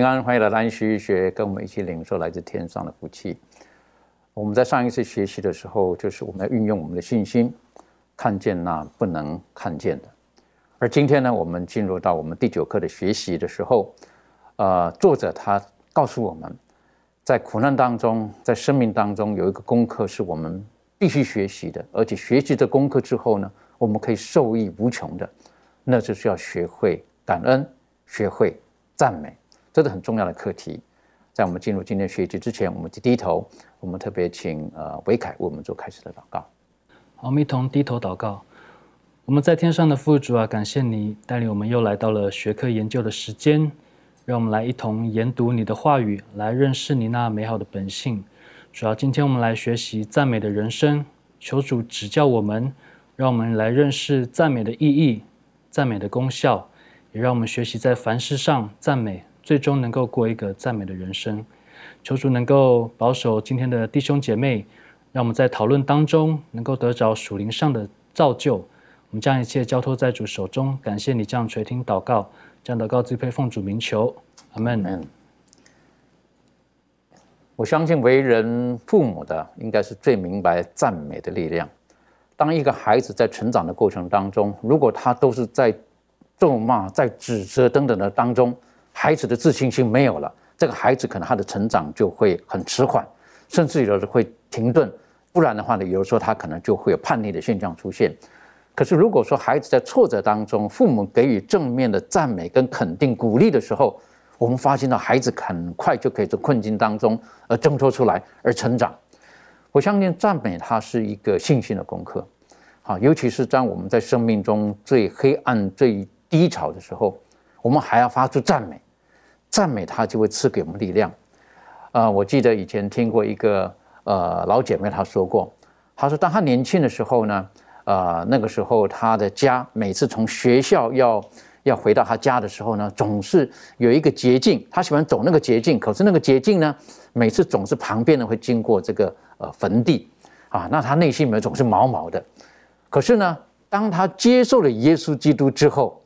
平安，欢迎来到安息学，跟我们一起领受来自天上的福气。我们在上一次学习的时候，就是我们要运用我们的信心，看见那不能看见的。而今天呢，我们进入到我们第九课的学习的时候，呃，作者他告诉我们，在苦难当中，在生命当中有一个功课是我们必须学习的，而且学习这功课之后呢，我们可以受益无穷的，那就是要学会感恩，学会赞美。这是很重要的课题。在我们进入今天学习之前，我们低头，我们特别请呃维凯为我们做开始的祷告。好，我们一同低头祷告。我们在天上的父主啊，感谢你带领我们又来到了学科研究的时间，让我们来一同研读你的话语，来认识你那美好的本性。主要今天我们来学习赞美的人生，求主指教我们，让我们来认识赞美的意义、赞美的功效，也让我们学习在凡事上赞美。最终能够过一个赞美的人生，求主能够保守今天的弟兄姐妹，让我们在讨论当中能够得着属灵上的造就。我们将一切交托在主手中，感谢你这样垂听祷告，这样祷告自配奉主名求，阿门。我相信为人父母的应该是最明白赞美的力量。当一个孩子在成长的过程当中，如果他都是在咒骂、在指责等等的当中，孩子的自信心没有了，这个孩子可能他的成长就会很迟缓，甚至有的会停顿。不然的话呢，有的时候他可能就会有叛逆的现象出现。可是如果说孩子在挫折当中，父母给予正面的赞美跟肯定鼓励的时候，我们发现到孩子很快就可以从困境当中而挣脱出来而成长。我相信赞美它是一个信心的功课，好，尤其是当我们在生命中最黑暗、最低潮的时候。我们还要发出赞美，赞美他就会赐给我们力量。啊，我记得以前听过一个呃老姐妹她说过，她说当她年轻的时候呢，呃那个时候她的家每次从学校要要回到她家的时候呢，总是有一个捷径，她喜欢走那个捷径，可是那个捷径呢，每次总是旁边呢会经过这个呃坟地，啊，那她内心里面总是毛毛的。可是呢，当她接受了耶稣基督之后，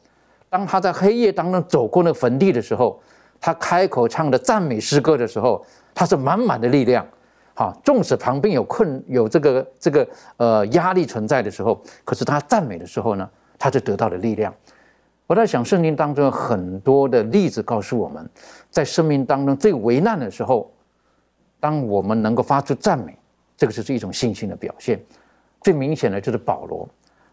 当他在黑夜当中走过那个坟地的时候，他开口唱的赞美诗歌的时候，他是满满的力量。好，纵使旁边有困有这个这个呃压力存在的时候，可是他赞美的时候呢，他就得到了力量。我在想，圣经当中有很多的例子告诉我们，在生命当中最危难的时候，当我们能够发出赞美，这个就是一种信心的表现。最明显的就是保罗，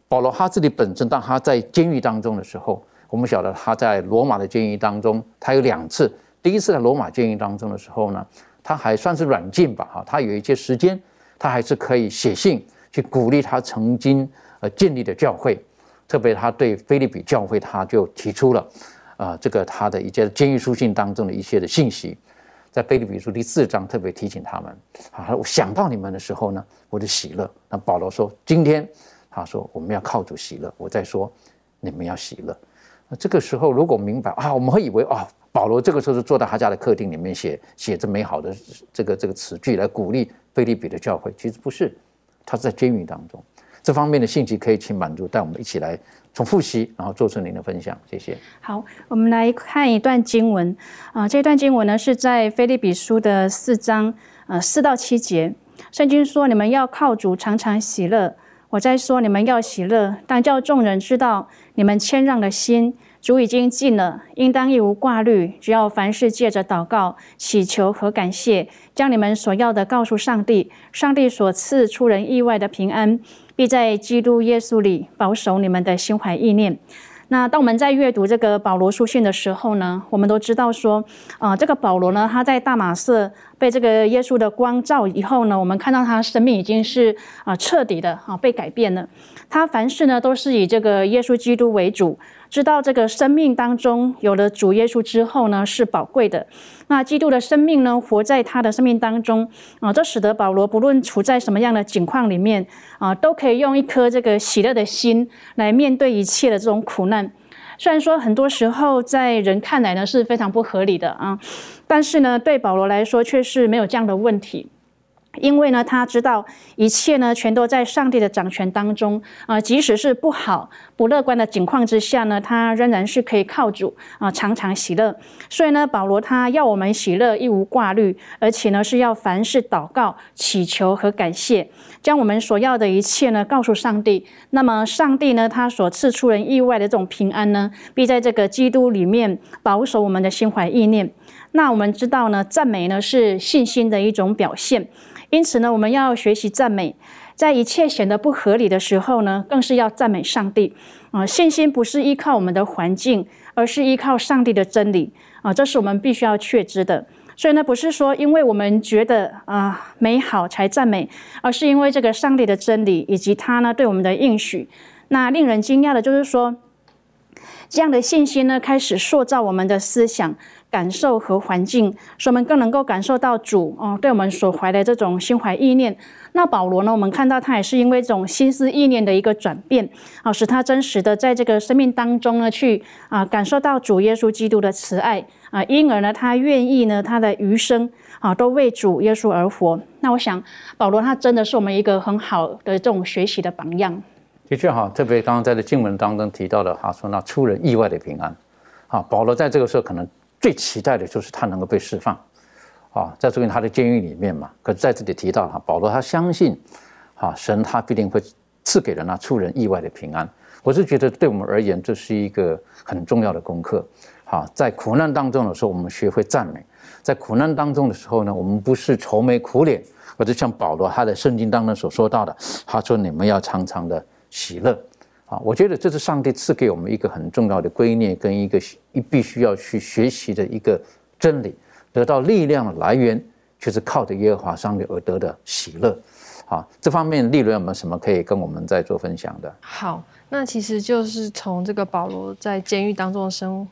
保罗他自己本身，当他在监狱当中的时候。我们晓得他在罗马的监狱当中，他有两次。第一次在罗马监狱当中的时候呢，他还算是软禁吧，哈，他有一些时间，他还是可以写信去鼓励他曾经呃建立的教会，特别他对菲利比教会，他就提出了啊这个他的一些监狱书信当中的一些的信息，在菲利比书第四章特别提醒他们，啊，我想到你们的时候呢，我就喜乐。那保罗说，今天他说我们要靠主喜乐，我在说你们要喜乐。这个时候，如果明白啊，我们会以为啊，保罗这个时候是坐在他家的客厅里面写写着美好的这个这个词句来鼓励菲利比的教会，其实不是，他是在监狱当中。这方面的信息可以请满足带我们一起来从复习，然后做出您的分享，谢谢。好，我们来看一段经文啊，这段经文呢是在菲利比书的四章呃四到七节，圣经说：你们要靠主常常喜乐。我在说你们要喜乐，但叫众人知道你们谦让的心。主已经尽了，应当一无挂虑，只要凡事借着祷告、祈求和感谢，将你们所要的告诉上帝。上帝所赐出人意外的平安，必在基督耶稣里保守你们的心怀意念。那当我们在阅读这个保罗书信的时候呢，我们都知道说，啊，这个保罗呢，他在大马色被这个耶稣的光照以后呢，我们看到他生命已经是啊彻底的啊被改变了。他凡事呢都是以这个耶稣基督为主。知道这个生命当中有了主耶稣之后呢，是宝贵的。那基督的生命呢，活在他的生命当中啊，这使得保罗不论处在什么样的境况里面啊，都可以用一颗这个喜乐的心来面对一切的这种苦难。虽然说很多时候在人看来呢是非常不合理的啊，但是呢，对保罗来说却是没有这样的问题。因为呢，他知道一切呢，全都在上帝的掌权当中啊。即使是不好、不乐观的境况之下呢，他仍然是可以靠主啊，常常喜乐。所以呢，保罗他要我们喜乐，一无挂虑，而且呢，是要凡事祷告、祈求和感谢，将我们所要的一切呢，告诉上帝。那么，上帝呢，他所赐出人意外的这种平安呢，必在这个基督里面保守我们的心怀意念。那我们知道呢，赞美呢是信心的一种表现。因此呢，我们要学习赞美，在一切显得不合理的时候呢，更是要赞美上帝。啊，信心不是依靠我们的环境，而是依靠上帝的真理。啊，这是我们必须要确知的。所以呢，不是说因为我们觉得啊美好才赞美，而是因为这个上帝的真理以及他呢对我们的应许。那令人惊讶的就是说，这样的信心呢，开始塑造我们的思想。感受和环境，使我们更能够感受到主哦对我们所怀的这种心怀意念。那保罗呢？我们看到他也是因为这种心思意念的一个转变啊，使他真实的在这个生命当中呢，去啊感受到主耶稣基督的慈爱啊，因而呢，他愿意呢，他的余生啊都为主耶稣而活。那我想，保罗他真的是我们一个很好的这种学习的榜样。的确哈，特别刚刚在这经文当中提到的哈，说那出人意外的平安啊，保罗在这个时候可能。最期待的就是他能够被释放，啊，在这个他的监狱里面嘛。可是在这里提到哈，保罗他相信，啊，神他必定会赐给人那出人意外的平安。我是觉得对我们而言，这是一个很重要的功课。好，在苦难当中的时候，我们学会赞美；在苦难当中的时候呢，我们不是愁眉苦脸，或者像保罗他的圣经当中所说到的，他说你们要常常的喜乐。啊，我觉得这是上帝赐给我们一个很重要的观念，跟一个一必须要去学习的一个真理。得到力量的来源，就是靠着耶和华上帝而得的喜乐。好，这方面利润有没有什么可以跟我们再做分享的？好。那其实就是从这个保罗在监狱当中的生，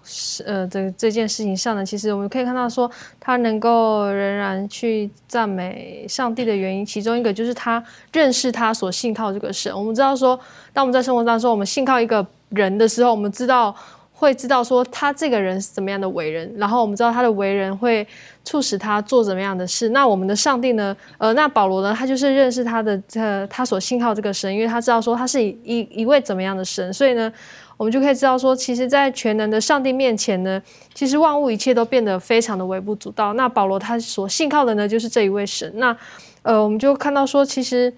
呃，这这件事情上呢，其实我们可以看到说，他能够仍然去赞美上帝的原因，其中一个就是他认识他所信靠这个神。我们知道说，当我们在生活当中，我们信靠一个人的时候，我们知道。会知道说他这个人是怎么样的为人，然后我们知道他的为人会促使他做怎么样的事。那我们的上帝呢？呃，那保罗呢？他就是认识他的呃，他所信靠这个神，因为他知道说他是一一一位怎么样的神，所以呢，我们就可以知道说，其实，在全能的上帝面前呢，其实万物一切都变得非常的微不足道。那保罗他所信靠的呢，就是这一位神。那呃，我们就看到说，其实。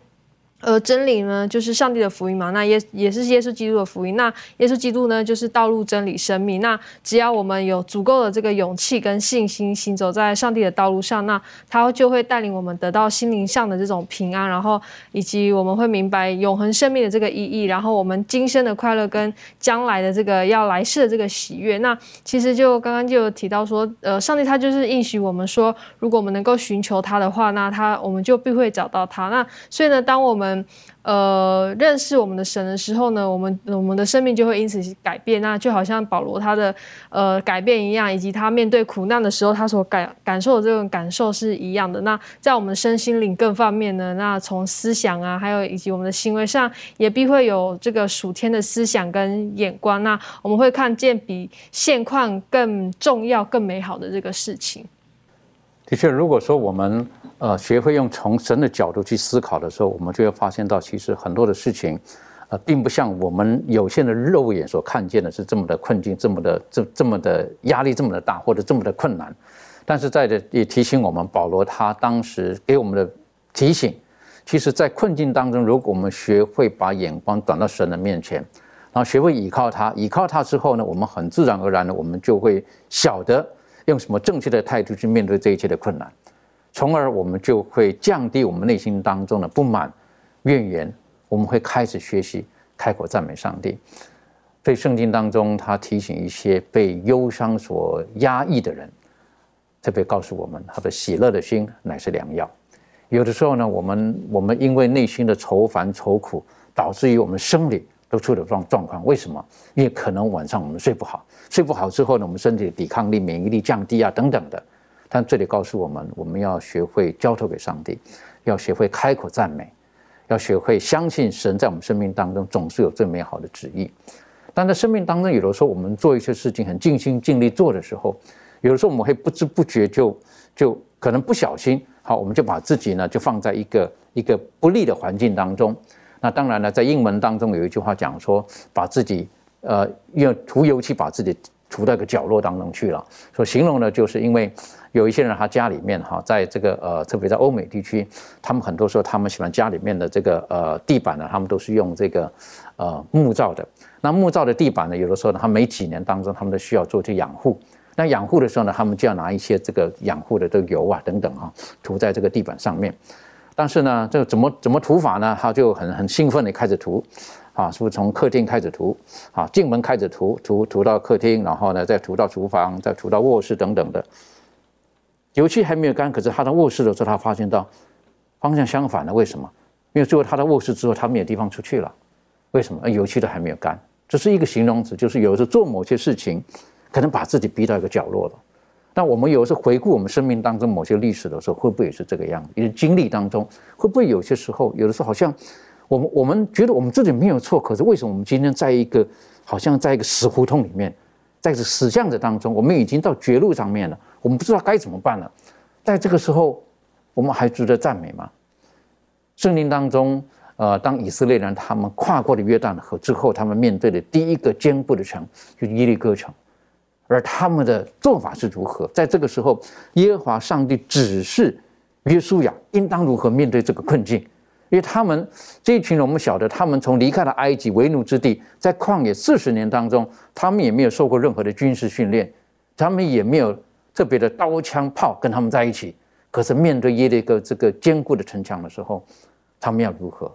呃，真理呢，就是上帝的福音嘛。那耶也是耶稣基督的福音。那耶稣基督呢，就是道路、真理、生命。那只要我们有足够的这个勇气跟信心，行走在上帝的道路上，那他就会带领我们得到心灵上的这种平安，然后以及我们会明白永恒生命的这个意义，然后我们今生的快乐跟将来的这个要来世的这个喜悦。那其实就刚刚就有提到说，呃，上帝他就是应许我们说，如果我们能够寻求他的话，那他我们就必会找到他。那所以呢，当我们呃，认识我们的神的时候呢，我们我们的生命就会因此改变。那就好像保罗他的呃改变一样，以及他面对苦难的时候，他所感感受的这种感受是一样的。那在我们身心灵各方面呢，那从思想啊，还有以及我们的行为上，也必会有这个属天的思想跟眼光。那我们会看见比现况更重要、更美好的这个事情。的确，如果说我们呃学会用从神的角度去思考的时候，我们就会发现到，其实很多的事情，呃，并不像我们有限的肉眼所看见的是这么的困境，这么的这这么的压力这么的大，或者这么的困难。但是在这也提醒我们，保罗他当时给我们的提醒，其实，在困境当中，如果我们学会把眼光转到神的面前，然后学会倚靠他，倚靠他之后呢，我们很自然而然的，我们就会晓得用什么正确的态度去面对这一切的困难，从而我们就会降低我们内心当中的不满、怨言，我们会开始学习开口赞美上帝。所以圣经当中，他提醒一些被忧伤所压抑的人，特别告诉我们，他的喜乐的心乃是良药。有的时候呢，我们我们因为内心的愁烦愁苦，导致于我们生理都出了状状况。为什么？因为可能晚上我们睡不好，睡不好之后呢，我们身体的抵抗力、免疫力降低啊，等等的。但这里告诉我们，我们要学会交托给上帝，要学会开口赞美，要学会相信神在我们生命当中总是有最美好的旨意。但在生命当中，有的时候我们做一些事情很尽心尽力做的时候，有的时候我们会不知不觉就就可能不小心，好，我们就把自己呢就放在一个一个不利的环境当中。那当然了，在英文当中有一句话讲说，把自己呃用涂油漆把自己涂到一个角落当中去了。所形容呢，就是因为有一些人他家里面哈，在这个呃特别在欧美地区，他们很多时候他们喜欢家里面的这个呃地板呢，他们都是用这个呃木造的。那木造的地板呢，有的时候呢，它每几年当中，他们都需要做去养护。那养护的时候呢，他们就要拿一些这个养护的这个油啊等等啊，涂在这个地板上面。但是呢，这个怎么怎么涂法呢？他就很很兴奋的开始涂，啊，是不是从客厅开始涂？啊，进门开始涂，涂涂到客厅，然后呢，再涂到厨房，再涂到卧室等等的。油漆还没有干，可是他到卧室的时候，他发现到方向相反了。为什么？因为最后他到卧室之后，他没有地方出去了。为什么？油漆都还没有干。这是一个形容词，就是有时候做某些事情，可能把自己逼到一个角落了。那我们有时候回顾我们生命当中某些历史的时候，会不会也是这个样子？因为经历当中，会不会有些时候，有的时候好像我们我们觉得我们自己没有错，可是为什么我们今天在一个好像在一个死胡同里面，在这死巷子当中，我们已经到绝路上面了，我们不知道该怎么办了。在这个时候，我们还值得赞美吗？圣经当中。呃，当以色列人他们跨过了约旦河之后，他们面对的第一个坚固的城就是耶利哥城，而他们的做法是如何？在这个时候，耶和华上帝指示约书亚应当如何面对这个困境，因为他们这一群人，我们晓得，他们从离开了埃及为奴之地，在旷野四十年当中，他们也没有受过任何的军事训练，他们也没有特别的刀枪炮跟他们在一起，可是面对耶利哥这个坚固的城墙的时候，他们要如何？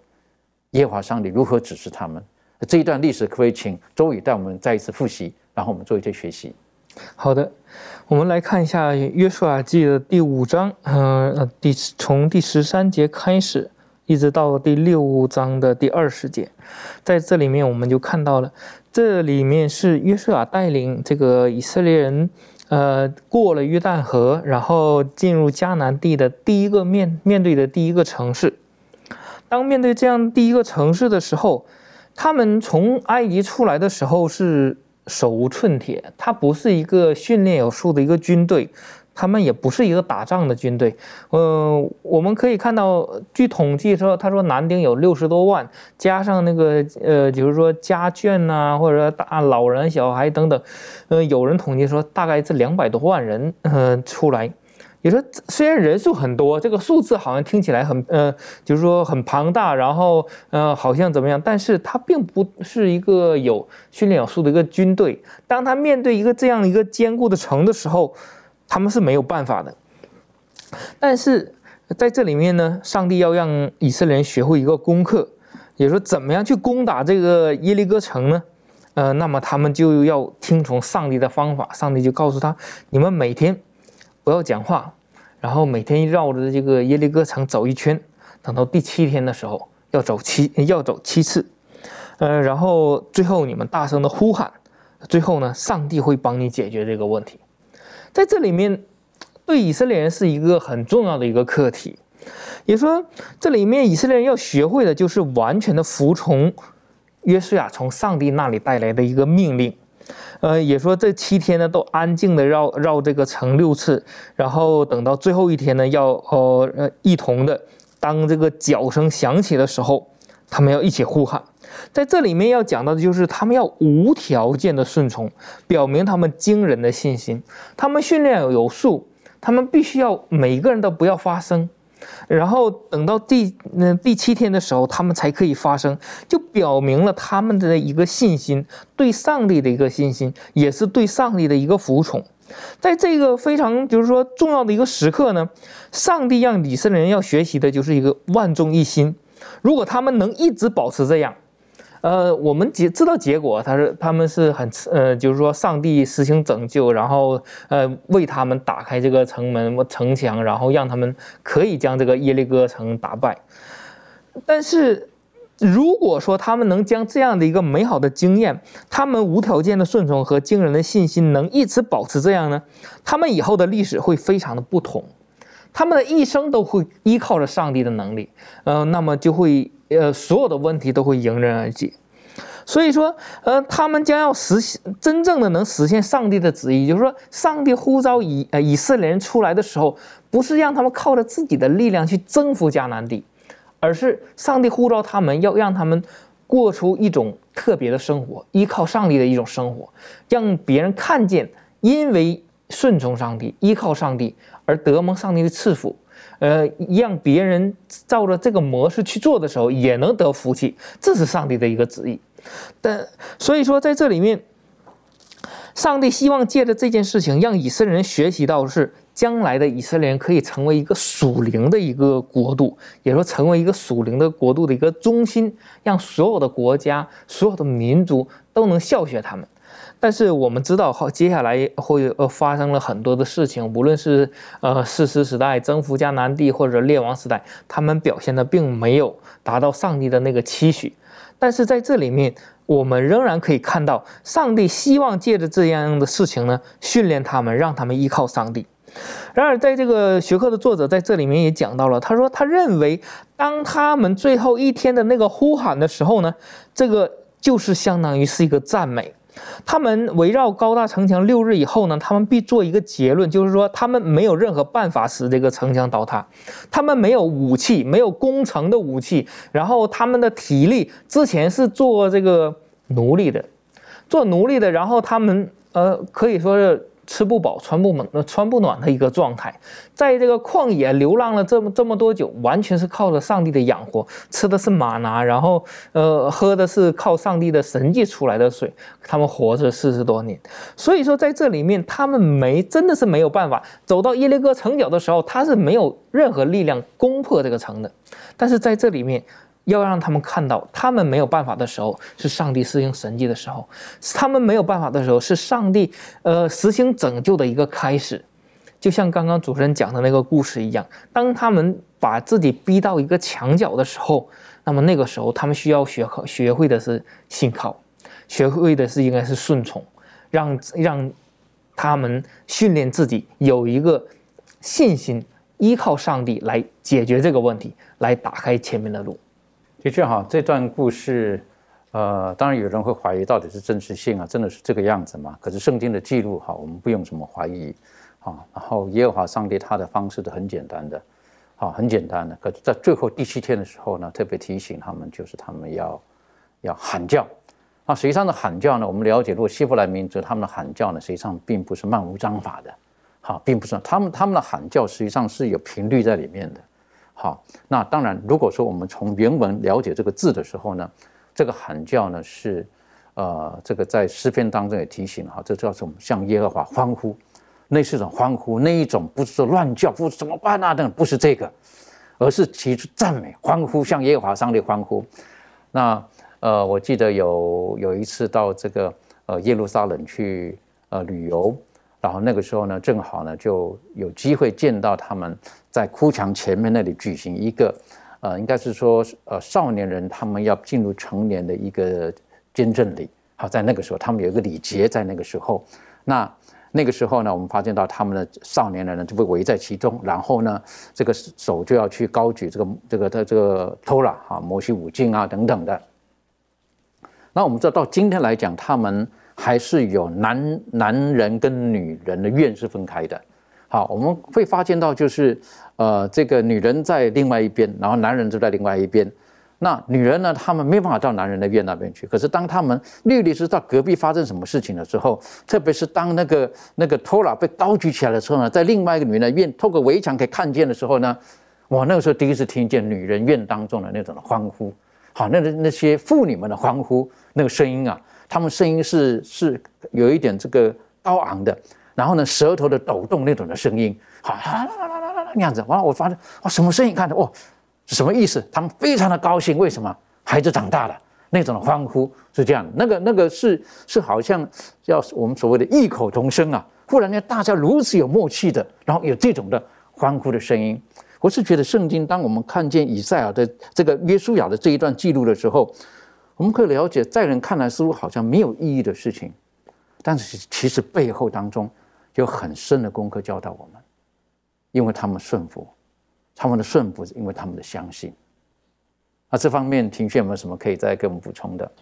耶华上帝如何指示他们？这一段历史可不可以请周宇带我们再一次复习，然后我们做一些学习？好的，我们来看一下《约书亚记》的第五章，呃，第从第十三节开始，一直到第六章的第二十节，在这里面我们就看到了，这里面是约瑟亚带领这个以色列人，呃，过了约旦河，然后进入迦南地的第一个面面对的第一个城市。当面对这样第一个城市的时候，他们从埃及出来的时候是手无寸铁，他不是一个训练有素的一个军队，他们也不是一个打仗的军队。嗯，我们可以看到，据统计说，他说男丁有六十多万，加上那个呃，就是说家眷呐，或者说大老人、小孩等等，呃，有人统计说大概是两百多万人，呃，出来。你说虽然人数很多，这个数字好像听起来很呃，就是说很庞大，然后呃，好像怎么样？但是它并不是一个有训练有素的一个军队。当他面对一个这样一个坚固的城的时候，他们是没有办法的。但是在这里面呢，上帝要让以色列人学会一个功课，也说怎么样去攻打这个耶利哥城呢？呃，那么他们就要听从上帝的方法。上帝就告诉他：你们每天不要讲话。然后每天绕着这个耶利哥城走一圈，等到第七天的时候要走七要走七次，呃，然后最后你们大声的呼喊，最后呢，上帝会帮你解决这个问题。在这里面，对以色列人是一个很重要的一个课题，也说这里面以色列人要学会的就是完全的服从约书亚从上帝那里带来的一个命令。呃，也说这七天呢，都安静的绕绕这个城六次，然后等到最后一天呢，要呃呃一同的，当这个脚声响起的时候，他们要一起呼喊。在这里面要讲到的就是他们要无条件的顺从，表明他们惊人的信心。他们训练有素，他们必须要每个人都不要发声，然后等到第嗯第七天的时候，他们才可以发生，就表明了他们的一个信心，对上帝的一个信心，也是对上帝的一个服从。在这个非常就是说重要的一个时刻呢，上帝让以色列人要学习的就是一个万众一心。如果他们能一直保持这样，呃，我们结知道结果，他是他们是很呃，就是说上帝实行拯救，然后呃为他们打开这个城门城墙，然后让他们可以将这个耶利哥城打败。但是如果说他们能将这样的一个美好的经验，他们无条件的顺从和惊人的信心能一直保持这样呢，他们以后的历史会非常的不同。他们的一生都会依靠着上帝的能力，呃，那么就会，呃，所有的问题都会迎刃而解。所以说，呃，他们将要实现真正的能实现上帝的旨意，就是说，上帝呼召以呃以色列人出来的时候，不是让他们靠着自己的力量去征服迦南地，而是上帝呼召他们要让他们过出一种特别的生活，依靠上帝的一种生活，让别人看见，因为顺从上帝，依靠上帝。而得蒙上帝的赐福，呃，让别人照着这个模式去做的时候，也能得福气，这是上帝的一个旨意。但所以说，在这里面，上帝希望借着这件事情，让以色列人学习到是将来的以色列人可以成为一个属灵的一个国度，也说成为一个属灵的国度的一个中心，让所有的国家、所有的民族都能效学他们。但是我们知道，后接下来会呃发生了很多的事情，无论是呃士师时代征服迦南地，或者列王时代，他们表现的并没有达到上帝的那个期许。但是在这里面，我们仍然可以看到，上帝希望借着这样的事情呢，训练他们，让他们依靠上帝。然而，在这个学科的作者在这里面也讲到了，他说他认为，当他们最后一天的那个呼喊的时候呢，这个就是相当于是一个赞美。他们围绕高大城墙六日以后呢，他们必做一个结论，就是说他们没有任何办法使这个城墙倒塌，他们没有武器，没有攻城的武器，然后他们的体力之前是做这个奴隶的，做奴隶的，然后他们呃可以说是。吃不饱穿不暖，穿不暖的一个状态，在这个旷野流浪了这么这么多久，完全是靠着上帝的养活，吃的是玛拿，然后呃喝的是靠上帝的神迹出来的水，他们活着四十多年。所以说在这里面，他们没真的是没有办法走到耶利哥城角的时候，他是没有任何力量攻破这个城的。但是在这里面。要让他们看到，他们没有办法的时候，是上帝施行神迹的时候；他们没有办法的时候，是上帝呃实行拯救的一个开始。就像刚刚主持人讲的那个故事一样，当他们把自己逼到一个墙角的时候，那么那个时候他们需要学学会的是信靠，学会的是应该是顺从，让让他们训练自己有一个信心，依靠上帝来解决这个问题，来打开前面的路。的确哈，这段故事，呃，当然有人会怀疑到底是真实性啊，真的是这个样子吗？可是圣经的记录哈，我们不用什么怀疑，啊，然后耶和华上帝他的方式都很简单的，好，很简单的。可是在最后第七天的时候呢，特别提醒他们，就是他们要要喊叫。啊，实际上的喊叫呢，我们了解，如果希伯来民族他们的喊叫呢，实际上并不是漫无章法的，好，并不是他们他们的喊叫实际上是有频率在里面的。好，那当然，如果说我们从原文了解这个字的时候呢，这个喊叫呢是，呃，这个在诗篇当中也提醒哈，这叫什么？向耶和华欢呼，那是一种欢呼，那一种不是说乱叫，不是怎么办啊等，不是这个，而是提出赞美、欢呼，向耶和华上帝欢呼。那呃，我记得有有一次到这个呃耶路撒冷去呃旅游。然后那个时候呢，正好呢就有机会见到他们在哭墙前面那里举行一个，呃，应该是说呃少年人他们要进入成年的一个捐赠礼。好，在那个时候他们有一个礼节，在那个时候，那那个时候呢，我们发现到他们的少年人呢就被围在其中，然后呢这个手就要去高举这个这个他这个托拉哈摩西五经啊等等的。那我们知道到今天来讲，他们。还是有男男人跟女人的院是分开的，好，我们会发现到就是，呃，这个女人在另外一边，然后男人就在另外一边。那女人呢，他们没办法到男人的院那边去。可是当他们律律师到隔壁发生什么事情的时候，特别是当那个那个托拉被高举起来的时候呢，在另外一个女人的院透过围墙可以看见的时候呢，我那个时候第一次听见女人院当中的那种的欢呼，好，那那那些妇女们的欢呼，那个声音啊，她们声音是是有一点这个高昂的，然后呢，舌头的抖动那种的声音，好啦啦啦啦啦那样子，完了我发现哇，什么声音？看着哦，什么意思？他们非常的高兴，为什么？孩子长大了，那种的欢呼是这样，那个那个是是好像要我们所谓的异口同声啊，忽然间大家如此有默契的，然后有这种的欢呼的声音。我是觉得圣经，当我们看见以赛亚的这个约书亚的这一段记录的时候，我们可以了解，在人看来似乎好像没有意义的事情，但是其实背后当中有很深的功课教导我们，因为他们顺服，他们的顺服是因为他们的相信。那这方面，庭训有没有什么可以再给我们补充的？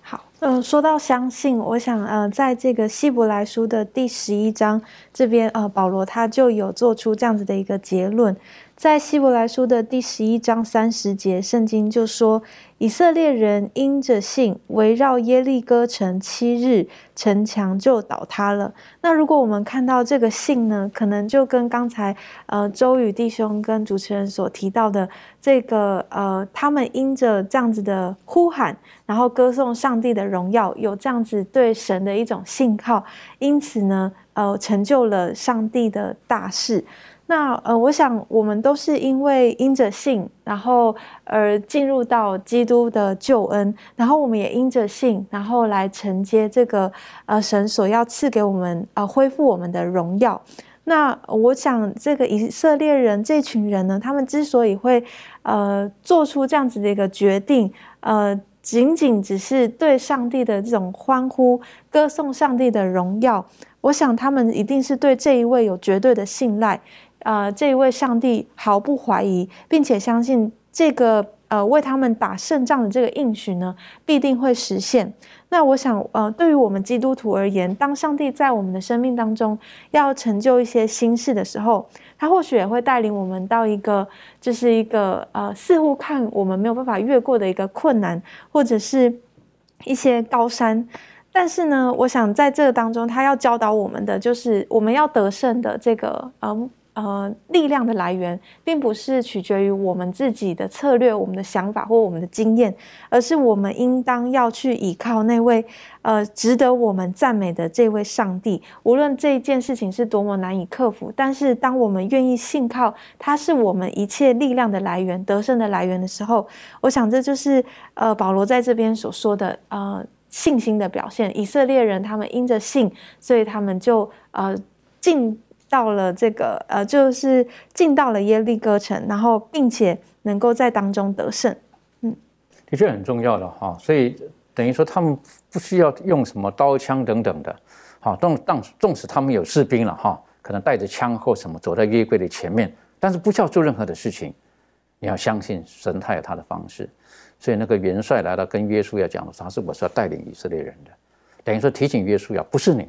好，嗯，说到相信，我想，呃，在这个希伯来书的第十一章这边，呃，保罗他就有做出这样子的一个结论。在希伯来书的第十一章三十节，圣经就说：“以色列人因着信，围绕耶利哥城七日，城墙就倒塌了。”那如果我们看到这个信呢，可能就跟刚才呃周宇弟兄跟主持人所提到的这个呃，他们因着这样子的呼喊，然后歌颂上帝的荣耀，有这样子对神的一种信靠，因此呢，呃，成就了上帝的大事。那呃，我想我们都是因为因着信，然后而进入到基督的救恩，然后我们也因着信，然后来承接这个呃神所要赐给我们呃恢复我们的荣耀。那我想这个以色列人这群人呢，他们之所以会呃做出这样子的一个决定，呃，仅仅只是对上帝的这种欢呼、歌颂上帝的荣耀，我想他们一定是对这一位有绝对的信赖。呃，这一位上帝毫不怀疑，并且相信这个呃为他们打胜仗的这个应许呢，必定会实现。那我想，呃，对于我们基督徒而言，当上帝在我们的生命当中要成就一些新事的时候，他或许也会带领我们到一个，就是一个呃，似乎看我们没有办法越过的一个困难，或者是一些高山。但是呢，我想在这个当中，他要教导我们的，就是我们要得胜的这个呃。呃，力量的来源并不是取决于我们自己的策略、我们的想法或我们的经验，而是我们应当要去依靠那位呃值得我们赞美的这位上帝。无论这件事情是多么难以克服，但是当我们愿意信靠他是我们一切力量的来源、得胜的来源的时候，我想这就是呃保罗在这边所说的呃信心的表现。以色列人他们因着信，所以他们就呃进。到了这个呃，就是进到了耶利哥城，然后并且能够在当中得胜，嗯，的确很重要的哈。所以等于说他们不需要用什么刀枪等等的，好，纵当纵使他们有士兵了哈，可能带着枪或什么走在约柜的前面，但是不需要做任何的事情。你要相信神，他有他的方式。所以那个元帅来到跟约书亚讲的时候，他是我是要带领以色列人的，等于说提醒约书亚，不是你。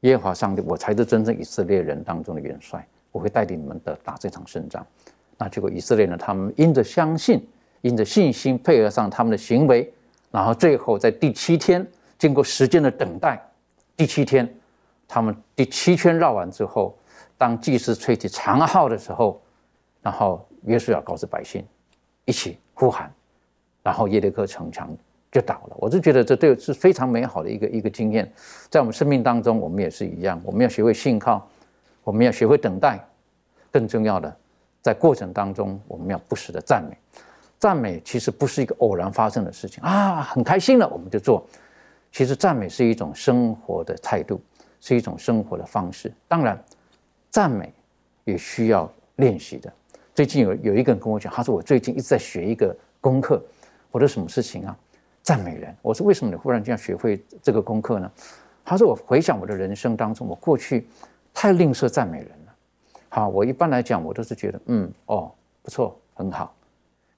耶和华上帝，我才是真正以色列人当中的元帅，我会带领你们的打这场胜仗。那结果以色列呢？他们因着相信，因着信心配合上他们的行为，然后最后在第七天，经过时间的等待，第七天，他们第七圈绕完之后，当祭司吹起长号的时候，然后约书亚告诉百姓，一起呼喊，然后耶利哥城墙。就倒了，我就觉得这对是非常美好的一个一个经验，在我们生命当中，我们也是一样，我们要学会信靠，我们要学会等待，更重要的，在过程当中，我们要不时的赞美，赞美其实不是一个偶然发生的事情。啊，很开心了我们就做，其实赞美是一种生活的态度，是一种生活的方式，当然，赞美也需要练习的。最近有有一个人跟我讲，他说我最近一直在学一个功课，我说什么事情啊？赞美人，我说为什么你忽然间要学会这个功课呢？他说我回想我的人生当中，我过去太吝啬赞美人了。好，我一般来讲，我都是觉得嗯哦不错很好。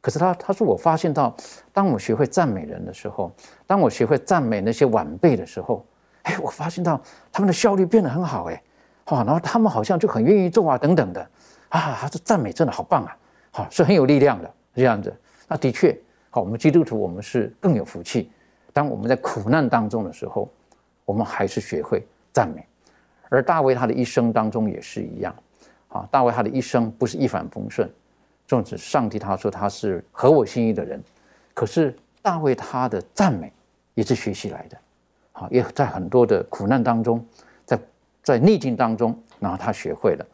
可是他他说我发现到，当我学会赞美人的时候，当我学会赞美那些晚辈的时候，哎，我发现到他们的效率变得很好哎，好，然后他们好像就很愿意做啊等等的啊，他说赞美真的好棒啊，好是很有力量的这样子。那的确。好，我们基督徒，我们是更有福气。当我们在苦难当中的时候，我们还是学会赞美。而大卫他的一生当中也是一样。啊，大卫他的一生不是一帆风顺，纵使上帝他说他是合我心意的人，可是大卫他的赞美也是学习来的，好，也在很多的苦难当中，在在逆境当中，然后他学会了，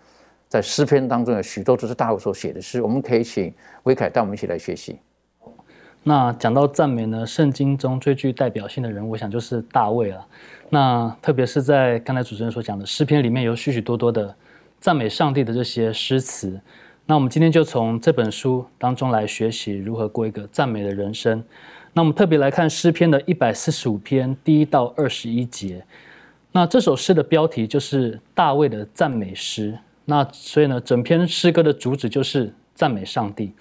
在诗篇当中有许多都是大卫所写的诗，我们可以请维凯带我们一起来学习。那讲到赞美呢，圣经中最具代表性的人物，我想就是大卫了。那特别是在刚才主持人所讲的诗篇里面，有许许多多的赞美上帝的这些诗词。那我们今天就从这本书当中来学习如何过一个赞美的人生。那我们特别来看诗篇的一百四十五篇第一到二十一节。那这首诗的标题就是大卫的赞美诗。那所以呢，整篇诗歌的主旨就是赞美上帝。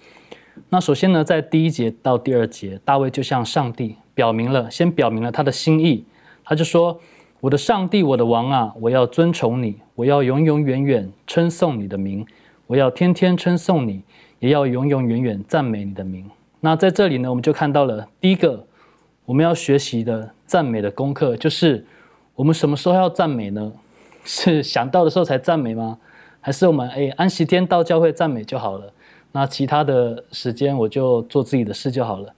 那首先呢，在第一节到第二节，大卫就向上帝表明了，先表明了他的心意。他就说：“我的上帝，我的王啊，我要尊崇你，我要永永远远称颂你的名。”我要天天称颂你，也要永永远远赞美你的名。那在这里呢，我们就看到了第一个我们要学习的赞美的功课，就是我们什么时候要赞美呢？是想到的时候才赞美吗？还是我们哎安息天到教会赞美就好了？那其他的时间我就做自己的事就好了？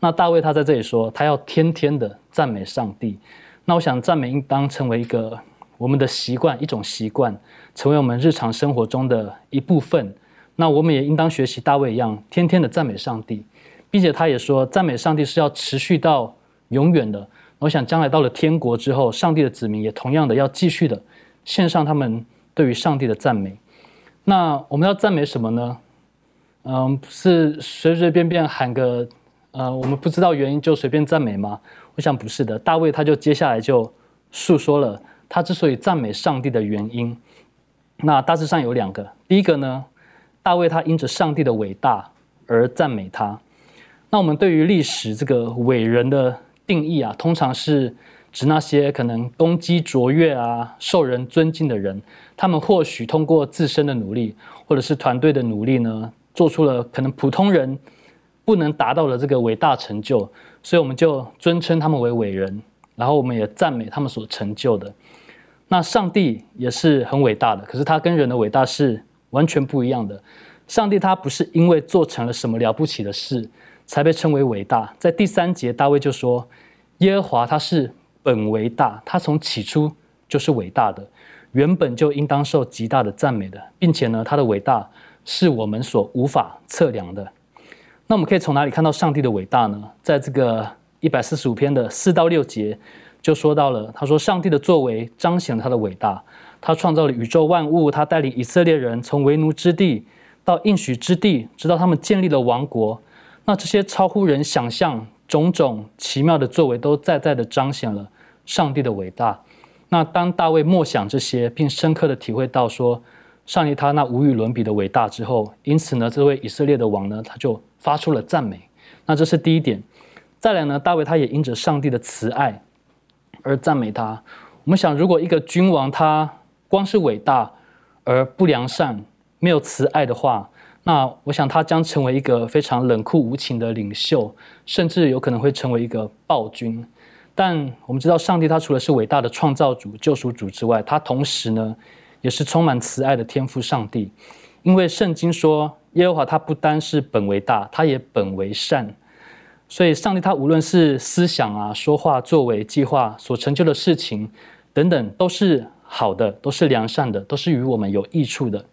那大卫他在这里说，他要天天的赞美上帝。那我想赞美应当成为一个我们的习惯，一种习惯。成为我们日常生活中的一部分，那我们也应当学习大卫一样，天天的赞美上帝，并且他也说，赞美上帝是要持续到永远的。我想将来到了天国之后，上帝的子民也同样的要继续的献上他们对于上帝的赞美。那我们要赞美什么呢？嗯，是随随便便喊个呃，我们不知道原因就随便赞美吗？我想不是的。大卫他就接下来就诉说了他之所以赞美上帝的原因。那大致上有两个，第一个呢，大卫他因着上帝的伟大而赞美他。那我们对于历史这个伟人的定义啊，通常是指那些可能功绩卓越啊、受人尊敬的人，他们或许通过自身的努力或者是团队的努力呢，做出了可能普通人不能达到的这个伟大成就，所以我们就尊称他们为伟人，然后我们也赞美他们所成就的。那上帝也是很伟大的，可是他跟人的伟大是完全不一样的。上帝他不是因为做成了什么了不起的事才被称为伟大。在第三节，大卫就说：“耶和华他是本为大，他从起初就是伟大的，原本就应当受极大的赞美的，并且呢，他的伟大是我们所无法测量的。”那我们可以从哪里看到上帝的伟大呢？在这个一百四十五篇的四到六节。就说到了，他说上帝的作为彰显了他的伟大，他创造了宇宙万物，他带领以色列人从为奴之地到应许之地，直到他们建立了王国。那这些超乎人想象、种种奇妙的作为，都在在的彰显了上帝的伟大。那当大卫默想这些，并深刻的体会到说上帝他那无与伦比的伟大之后，因此呢，这位以色列的王呢，他就发出了赞美。那这是第一点。再来呢，大卫他也因着上帝的慈爱。而赞美他。我们想，如果一个君王他光是伟大而不良善、没有慈爱的话，那我想他将成为一个非常冷酷无情的领袖，甚至有可能会成为一个暴君。但我们知道，上帝他除了是伟大的创造主、救赎主之外，他同时呢也是充满慈爱的天赋上帝。因为圣经说，耶和华他不单是本为大，他也本为善。所以，上帝他无论是思想啊、说话、作为、计划所成就的事情等等，都是好的，都是良善的，都是与我们有益处的。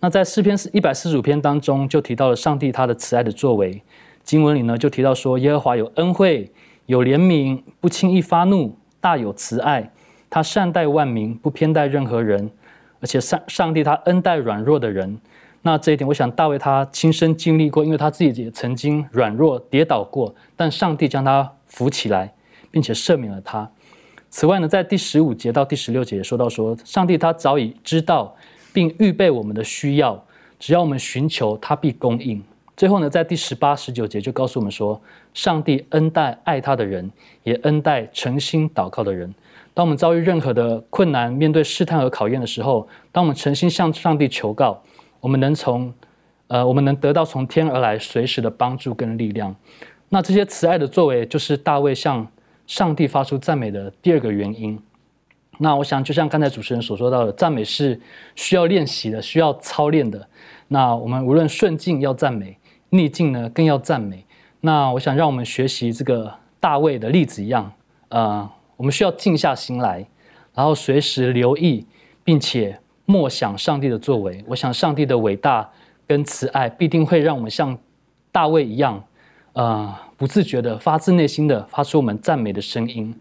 那在诗篇一百四十五篇当中，就提到了上帝他的慈爱的作为。经文里呢，就提到说，耶和华有恩惠，有怜悯，不轻易发怒，大有慈爱。他善待万民，不偏待任何人，而且上上帝他恩待软弱的人。那这一点，我想大卫他亲身经历过，因为他自己也曾经软弱跌倒过，但上帝将他扶起来，并且赦免了他。此外呢，在第十五节到第十六节也说到说，上帝他早已知道并预备我们的需要，只要我们寻求，他必供应。最后呢，在第十八、十九节就告诉我们说，上帝恩待爱他的人，也恩待诚心祷告的人。当我们遭遇任何的困难，面对试探和考验的时候，当我们诚心向上帝求告。我们能从，呃，我们能得到从天而来随时的帮助跟力量。那这些慈爱的作为，就是大卫向上帝发出赞美的第二个原因。那我想，就像刚才主持人所说到的，赞美是需要练习的，需要操练的。那我们无论顺境要赞美，逆境呢更要赞美。那我想让我们学习这个大卫的例子一样，呃，我们需要静下心来，然后随时留意，并且默想上帝的作为。我想，上帝的伟大跟慈爱必定会让我们像大卫一样，呃，不自觉的、发自内心的发出我们赞美的声音。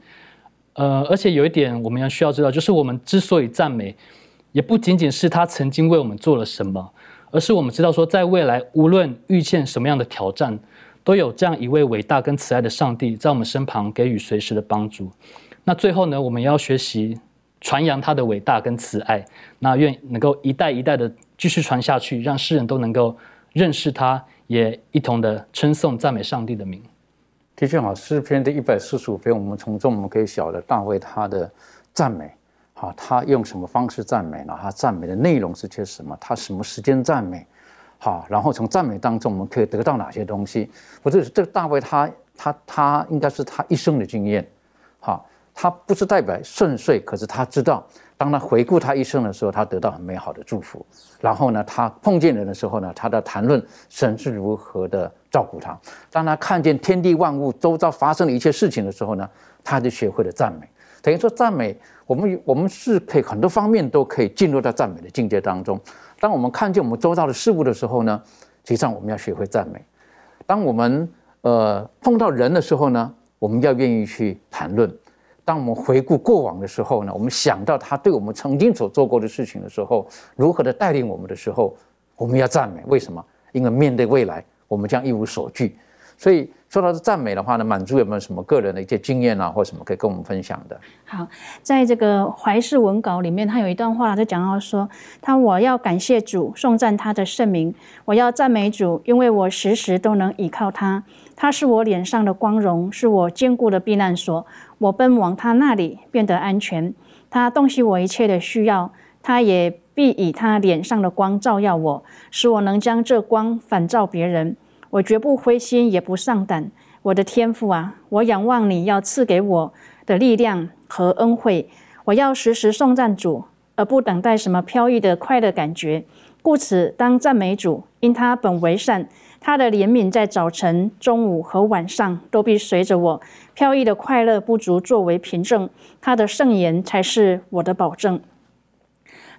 呃，而且有一点我们要需要知道，就是我们之所以赞美，也不仅仅是他曾经为我们做了什么，而是我们知道说，在未来无论遇见什么样的挑战，都有这样一位伟大跟慈爱的上帝在我们身旁给予随时的帮助。那最后呢，我们要学习传扬他的伟大跟慈爱，那愿能够一代一代的继续传下去，让世人都能够认识他，也一同的称颂赞美上帝的名。的确，好诗篇的一百四十五篇，我们从中我们可以晓得大卫他的赞美，好，他用什么方式赞美呢？他赞美的内容是些什么？他什么时间赞美？好，然后从赞美当中我们可以得到哪些东西？不是这个大卫他他他应该是他一生的经验，好，他不是代表顺遂，可是他知道。当他回顾他一生的时候，他得到很美好的祝福。然后呢，他碰见人的时候呢，他的谈论神是如何的照顾他。当他看见天地万物周遭发生的一切事情的时候呢，他就学会了赞美。等于说，赞美我们我们是可以很多方面都可以进入到赞美的境界当中。当我们看见我们周遭的事物的时候呢，实际上我们要学会赞美。当我们呃碰到人的时候呢，我们要愿意去谈论。当我们回顾过往的时候呢，我们想到他对我们曾经所做过的事情的时候，如何的带领我们的时候，我们要赞美。为什么？因为面对未来，我们将一无所惧。所以说到赞美的话呢，满足有没有什么个人的一些经验啊，或什么可以跟我们分享的？好，在这个怀世文稿里面，他有一段话在讲到说，他我要感谢主，颂赞他的圣名，我要赞美主，因为我时时都能依靠他，他是我脸上的光荣，是我坚固的避难所。我奔往他那里，变得安全。他洞悉我一切的需要，他也必以他脸上的光照耀我，使我能将这光反照别人。我绝不灰心，也不丧胆。我的天父啊，我仰望你要赐给我的力量和恩惠。我要时时颂赞主，而不等待什么飘逸的快乐感觉。故此，当赞美主，因他本为善。他的怜悯在早晨、中午和晚上都必随着我。飘逸的快乐不足作为凭证，他的圣言才是我的保证。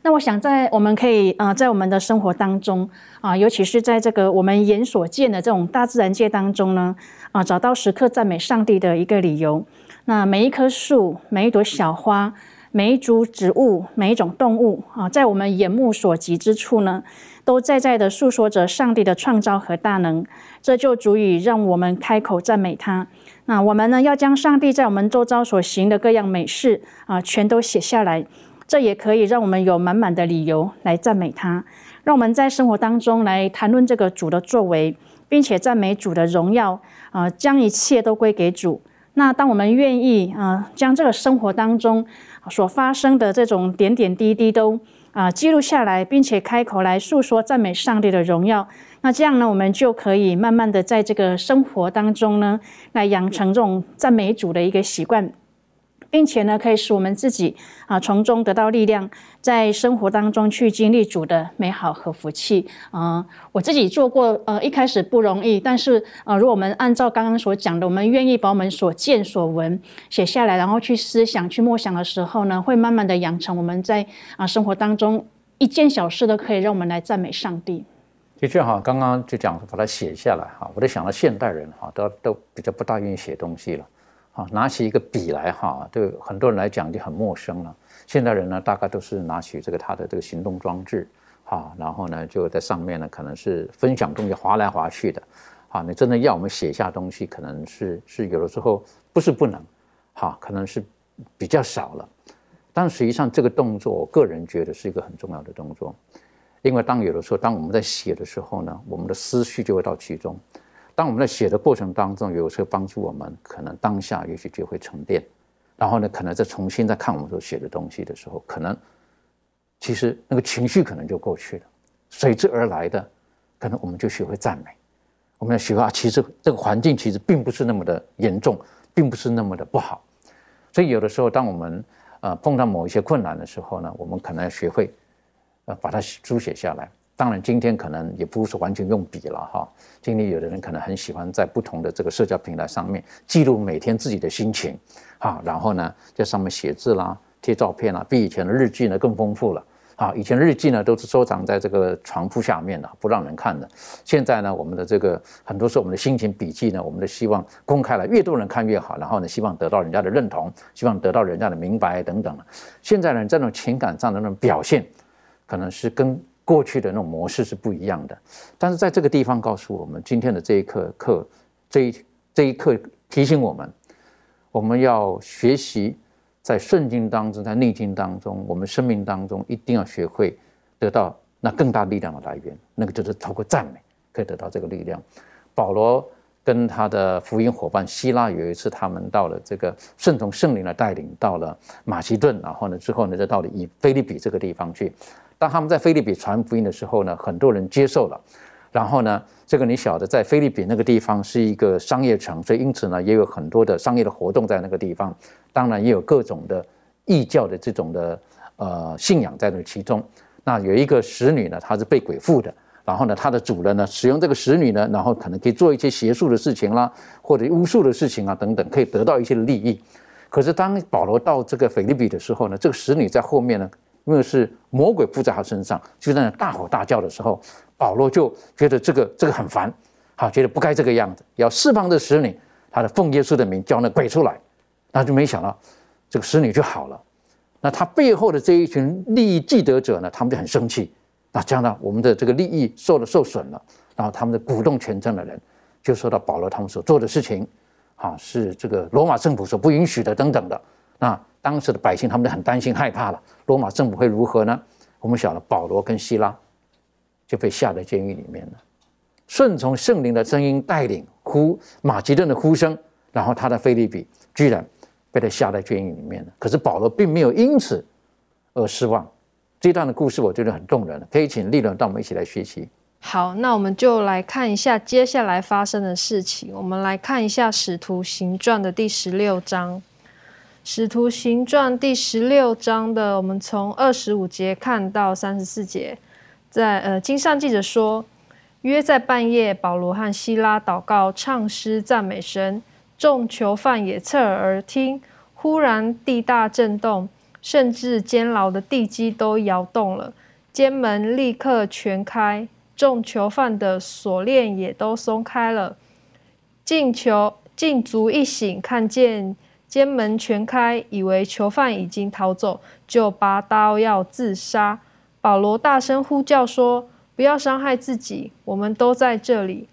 那我想，在我们可以啊，在我们的生活当中啊，尤其是在这个我们眼所见的这种大自然界当中呢，啊，找到时刻赞美上帝的一个理由。那每一棵树、每一朵小花、每一株植物、每一种动物啊，在我们眼目所及之处呢。都在在的诉说着上帝的创造和大能，这就足以让我们开口赞美他。那我们呢，要将上帝在我们周遭所行的各样美事啊，全都写下来，这也可以让我们有满满的理由来赞美他。让我们在生活当中来谈论这个主的作为，并且赞美主的荣耀啊，将一切都归给主。那当我们愿意啊，将这个生活当中所发生的这种点点滴滴都。啊，记录下来，并且开口来诉说赞美上帝的荣耀。那这样呢，我们就可以慢慢的在这个生活当中呢，来养成这种赞美主的一个习惯。并且呢，可以使我们自己啊从中得到力量，在生活当中去经历主的美好和福气啊。我自己做过，呃，一开始不容易，但是呃，如果我们按照刚刚所讲的，我们愿意把我们所见所闻写下来，然后去思想、去默想的时候呢，会慢慢的养成我们在啊生活当中一件小事都可以让我们来赞美上帝。的确哈，刚刚就讲把它写下来哈，我都想到现代人哈，都都比较不大愿意写东西了。啊，拿起一个笔来哈，对很多人来讲就很陌生了。现代人呢，大概都是拿起这个他的这个行动装置，哈，然后呢就在上面呢，可能是分享东西，划来划去的。啊，你真的要我们写下东西，可能是是有的时候不是不能，哈，可能是比较少了。但实际上这个动作，我个人觉得是一个很重要的动作，因为当有的时候，当我们在写的时候呢，我们的思绪就会到其中。当我们在写的过程当中，有时候帮助我们，可能当下也许就会沉淀，然后呢，可能再重新再看我们所写的东西的时候，可能其实那个情绪可能就过去了，随之而来的，可能我们就学会赞美，我们要学会啊，其实这个环境其实并不是那么的严重，并不是那么的不好，所以有的时候，当我们呃碰到某一些困难的时候呢，我们可能要学会呃把它书写下来。当然，今天可能也不是完全用笔了哈。今天有的人可能很喜欢在不同的这个社交平台上面记录每天自己的心情，啊，然后呢在上面写字啦、贴照片啦，比以前的日记呢更丰富了。啊，以前日记呢都是收藏在这个床铺下面的，不让人看的。现在呢，我们的这个很多时候我们的心情笔记呢，我们的希望公开了，越多人看越好。然后呢，希望得到人家的认同，希望得到人家的明白等等。现在呢，这种情感上的那种表现，可能是跟。过去的那种模式是不一样的，但是在这个地方告诉我们，今天的这一课课，这一这一课提醒我们，我们要学习在顺境当中，在逆境当中，我们生命当中一定要学会得到那更大力量的来源，那个就是透过赞美可以得到这个力量。保罗跟他的福音伙伴希拉有一次，他们到了这个圣从圣灵的带领，到了马其顿，然后呢之后呢，就到了以菲利比这个地方去。当他们在菲律宾传福音的时候呢，很多人接受了。然后呢，这个你晓得，在菲律宾那个地方是一个商业城，所以因此呢，也有很多的商业的活动在那个地方。当然，也有各种的异教的这种的呃信仰在那其中。那有一个使女呢，她是被鬼附的。然后呢，她的主人呢，使用这个使女呢，然后可能可以做一些邪术的事情啦，或者巫术的事情啊等等，可以得到一些利益。可是当保罗到这个菲律宾的时候呢，这个使女在后面呢。因为是魔鬼附在他身上，就在那大吼大叫的时候，保罗就觉得这个这个很烦，好，觉得不该这个样子，要释放这使女，他的奉耶稣的名叫那鬼出来，那就没想到这个使女就好了。那他背后的这一群利益既得者呢，他们就很生气，那这样呢，我们的这个利益受了受损了，然后他们的鼓动权证的人就说到保罗他们所做的事情，啊，是这个罗马政府所不允许的等等的，那。当时的百姓他们就很担心害怕了，罗马政府会如何呢？我们晓得保罗跟希拉就被下在监狱里面了，顺从圣灵的声音带领呼马其顿的呼声，然后他的菲利比居然被他下在监狱里面了。可是保罗并没有因此而失望。这段的故事我觉得很动人，可以请利伦到我们一起来学习。好，那我们就来看一下接下来发生的事情。我们来看一下《使徒行传》的第十六章。使徒行传第十六章的，我们从二十五节看到三十四节，在呃经上记者说，约在半夜，保罗和希拉祷告、唱诗、赞美神，众囚犯也侧耳而听。忽然地大震动，甚至监牢的地基都摇动了，监门立刻全开，众囚犯的锁链也都松开了。进囚禁足一醒，看见。监门全开，以为囚犯已经逃走，就拔刀要自杀。保罗大声呼叫说：“不要伤害自己，我们都在这里。”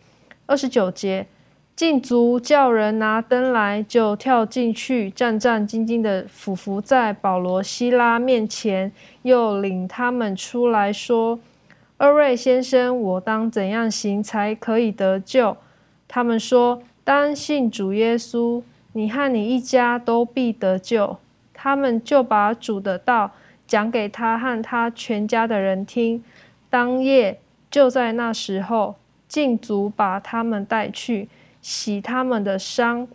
二十九节，禁足叫人拿灯来，就跳进去，战战兢兢地俯伏在保罗、希拉面前，又领他们出来说：“二位先生，我当怎样行才可以得救？”他们说：“当信主耶稣。”你和你一家都必得救。他们就把主的道讲给他和他全家的人听。当夜就在那时候，禁足把他们带去洗他们的伤。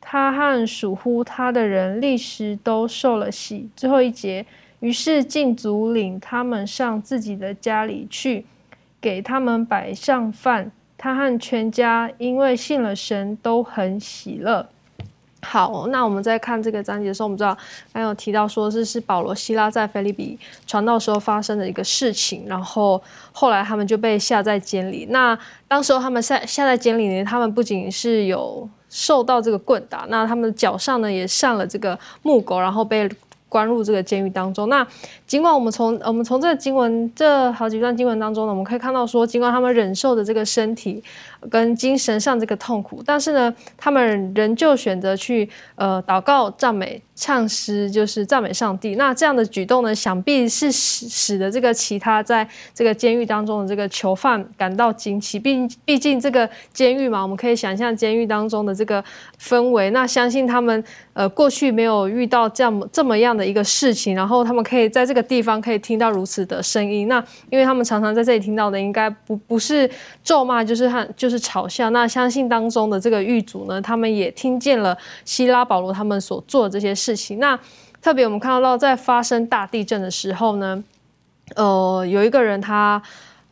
他和属乎他的人立时都受了洗。最后一节，于是禁足领他们上自己的家里去，给他们摆上饭。他和全家因为信了神，都很喜乐。好，那我们在看这个章节的时候，我们知道还有提到说这是保罗、希拉在菲利比传道时候发生的一个事情，然后后来他们就被下在监里。那当时候他们下下在监里呢，他们不仅是有受到这个棍打，那他们的脚上呢也上了这个木狗，然后被。关入这个监狱当中。那尽管我们从我们从这个经文这好几段经文当中呢，我们可以看到说，尽管他们忍受的这个身体跟精神上这个痛苦，但是呢，他们仍旧选择去呃祷告、赞美、唱诗，就是赞美上帝。那这样的举动呢，想必是使使得这个其他在这个监狱当中的这个囚犯感到惊奇。毕毕竟这个监狱嘛，我们可以想象监狱当中的这个氛围。那相信他们呃过去没有遇到这样这么样的一个事情，然后他们可以在这个地方可以听到如此的声音。那因为他们常常在这里听到的，应该不不是咒骂，就是和就是嘲笑。那相信当中的这个狱卒呢，他们也听见了希拉保罗他们所做的这些事情。那特别我们看到在发生大地震的时候呢，呃，有一个人他。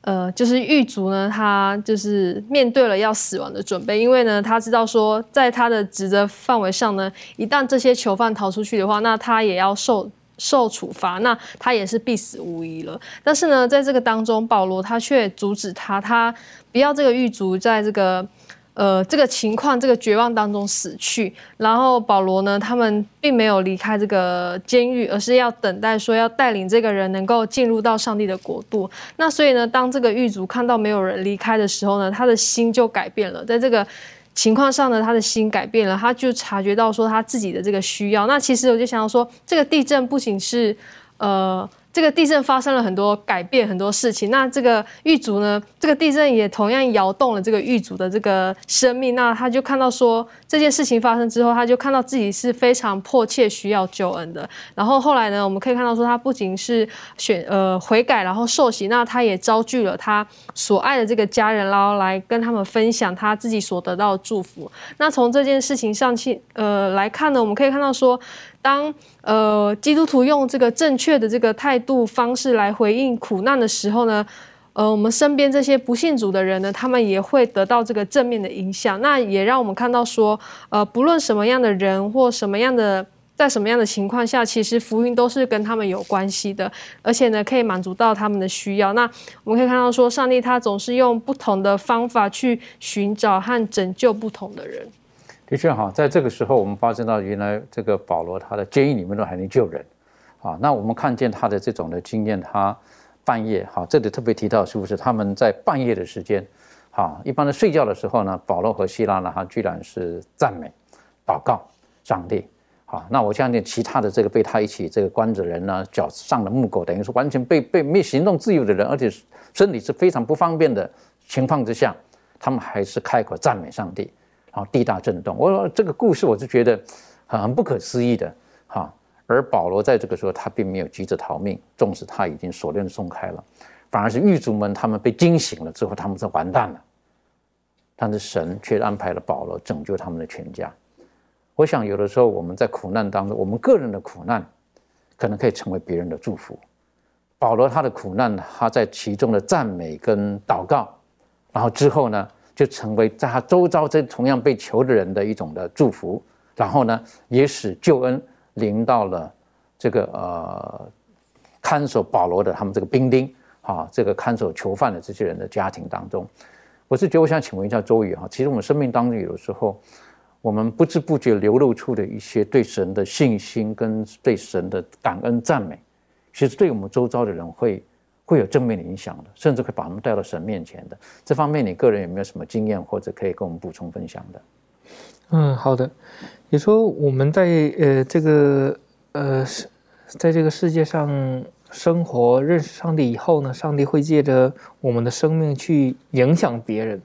呃，就是狱卒呢，他就是面对了要死亡的准备，因为呢，他知道说，在他的职责范围上呢，一旦这些囚犯逃出去的话，那他也要受受处罚，那他也是必死无疑了。但是呢，在这个当中，保罗他却阻止他，他不要这个狱卒在这个。呃，这个情况，这个绝望当中死去，然后保罗呢，他们并没有离开这个监狱，而是要等待说要带领这个人能够进入到上帝的国度。那所以呢，当这个狱卒看到没有人离开的时候呢，他的心就改变了。在这个情况上呢，他的心改变了，他就察觉到说他自己的这个需要。那其实我就想要说，这个地震不仅是呃。这个地震发生了很多改变，很多事情。那这个狱卒呢？这个地震也同样摇动了这个狱卒的这个生命。那他就看到说，这件事情发生之后，他就看到自己是非常迫切需要救恩的。然后后来呢，我们可以看到说，他不仅是选呃悔改，然后受洗，那他也招聚了他所爱的这个家人，然后来跟他们分享他自己所得到的祝福。那从这件事情上去呃来看呢，我们可以看到说。当呃基督徒用这个正确的这个态度方式来回应苦难的时候呢，呃，我们身边这些不信主的人呢，他们也会得到这个正面的影响。那也让我们看到说，呃，不论什么样的人或什么样的，在什么样的情况下，其实福音都是跟他们有关系的，而且呢，可以满足到他们的需要。那我们可以看到说，上帝他总是用不同的方法去寻找和拯救不同的人。的确哈，在这个时候，我们发现到原来这个保罗他的监狱里面都还能救人，啊，那我们看见他的这种的经验，他半夜哈，这里特别提到是不是他们在半夜的时间，哈，一般的睡觉的时候呢，保罗和希拉呢，他居然是赞美、祷告上帝，好，那我相信其他的这个被他一起这个关着人呢，脚上的木狗，等于是完全被被没行动自由的人，而且身体是非常不方便的情况之下，他们还是开口赞美上帝。然后地大震动，我说这个故事我是觉得很不可思议的哈。而保罗在这个时候他并没有急着逃命，纵使他已经锁链松开了，反而是狱卒们他们被惊醒了之后，他们是完蛋了。但是神却安排了保罗拯救他们的全家。我想有的时候我们在苦难当中，我们个人的苦难可能可以成为别人的祝福。保罗他的苦难，他在其中的赞美跟祷告，然后之后呢？就成为在他周遭这同样被囚的人的一种的祝福，然后呢，也使救恩临到了这个呃看守保罗的他们这个兵丁啊，这个看守囚犯的这些人的家庭当中。我是觉得，我想请问一下周宇哈，其实我们生命当中有的时候，我们不知不觉流露出的一些对神的信心跟对神的感恩赞美，其实对我们周遭的人会。会有正面的影响的，甚至会把他们带到神面前的。这方面，你个人有没有什么经验，或者可以跟我们补充分享的？嗯，好的。你说我们在呃这个呃在这个世界上生活，认识上帝以后呢，上帝会借着我们的生命去影响别人。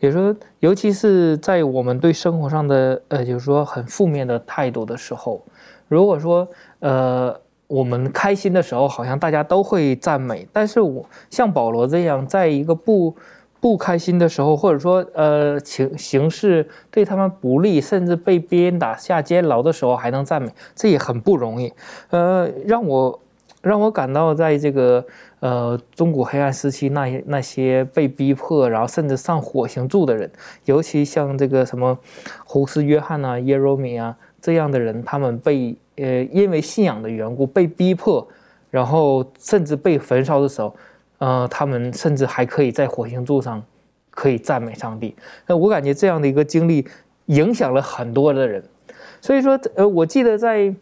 也说，尤其是在我们对生活上的呃，就是说很负面的态度的时候，如果说呃。我们开心的时候，好像大家都会赞美；但是我像保罗这样，在一个不不开心的时候，或者说呃情形势对他们不利，甚至被鞭打下监牢的时候，还能赞美，这也很不容易。呃，让我让我感到，在这个呃中古黑暗时期，那些那些被逼迫，然后甚至上火刑柱的人，尤其像这个什么胡斯约翰啊、耶罗米啊这样的人，他们被。呃，因为信仰的缘故被逼迫，然后甚至被焚烧的时候，呃，他们甚至还可以在火星柱上可以赞美上帝。那我感觉这样的一个经历影响了很多的人，所以说，呃，我记得在。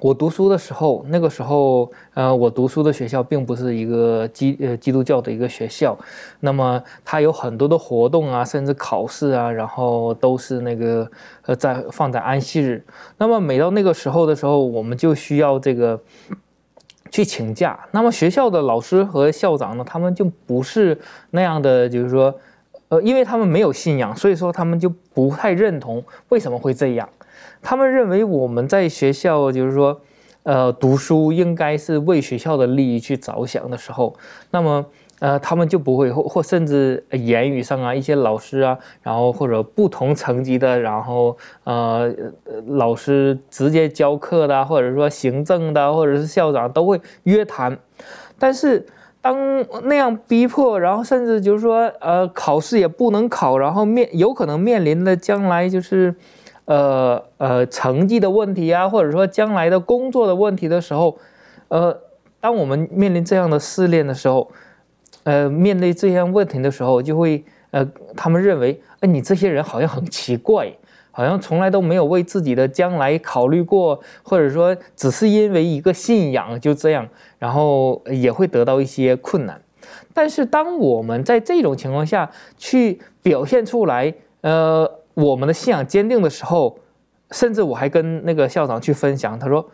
我读书的时候，那个时候，呃，我读书的学校并不是一个基呃基督教的一个学校，那么它有很多的活动啊，甚至考试啊，然后都是那个呃在放在安息日。那么每到那个时候的时候，我们就需要这个去请假。那么学校的老师和校长呢，他们就不是那样的，就是说，呃，因为他们没有信仰，所以说他们就不太认同为什么会这样。他们认为我们在学校就是说，呃，读书应该是为学校的利益去着想的时候，那么呃，他们就不会或或甚至言语上啊，一些老师啊，然后或者不同层级的，然后呃，老师直接教课的，或者说行政的，或者是校长都会约谈。但是当那样逼迫，然后甚至就是说，呃，考试也不能考，然后面有可能面临的将来就是，呃呃，成绩的问题啊，或者说将来的工作的问题的时候，呃，当我们面临这样的试炼的时候。呃，面对这样问题的时候，就会呃，他们认为，哎，你这些人好像很奇怪，好像从来都没有为自己的将来考虑过，或者说只是因为一个信仰就这样，然后也会得到一些困难。但是当我们在这种情况下去表现出来，呃，我们的信仰坚定的时候，甚至我还跟那个校长去分享，他说，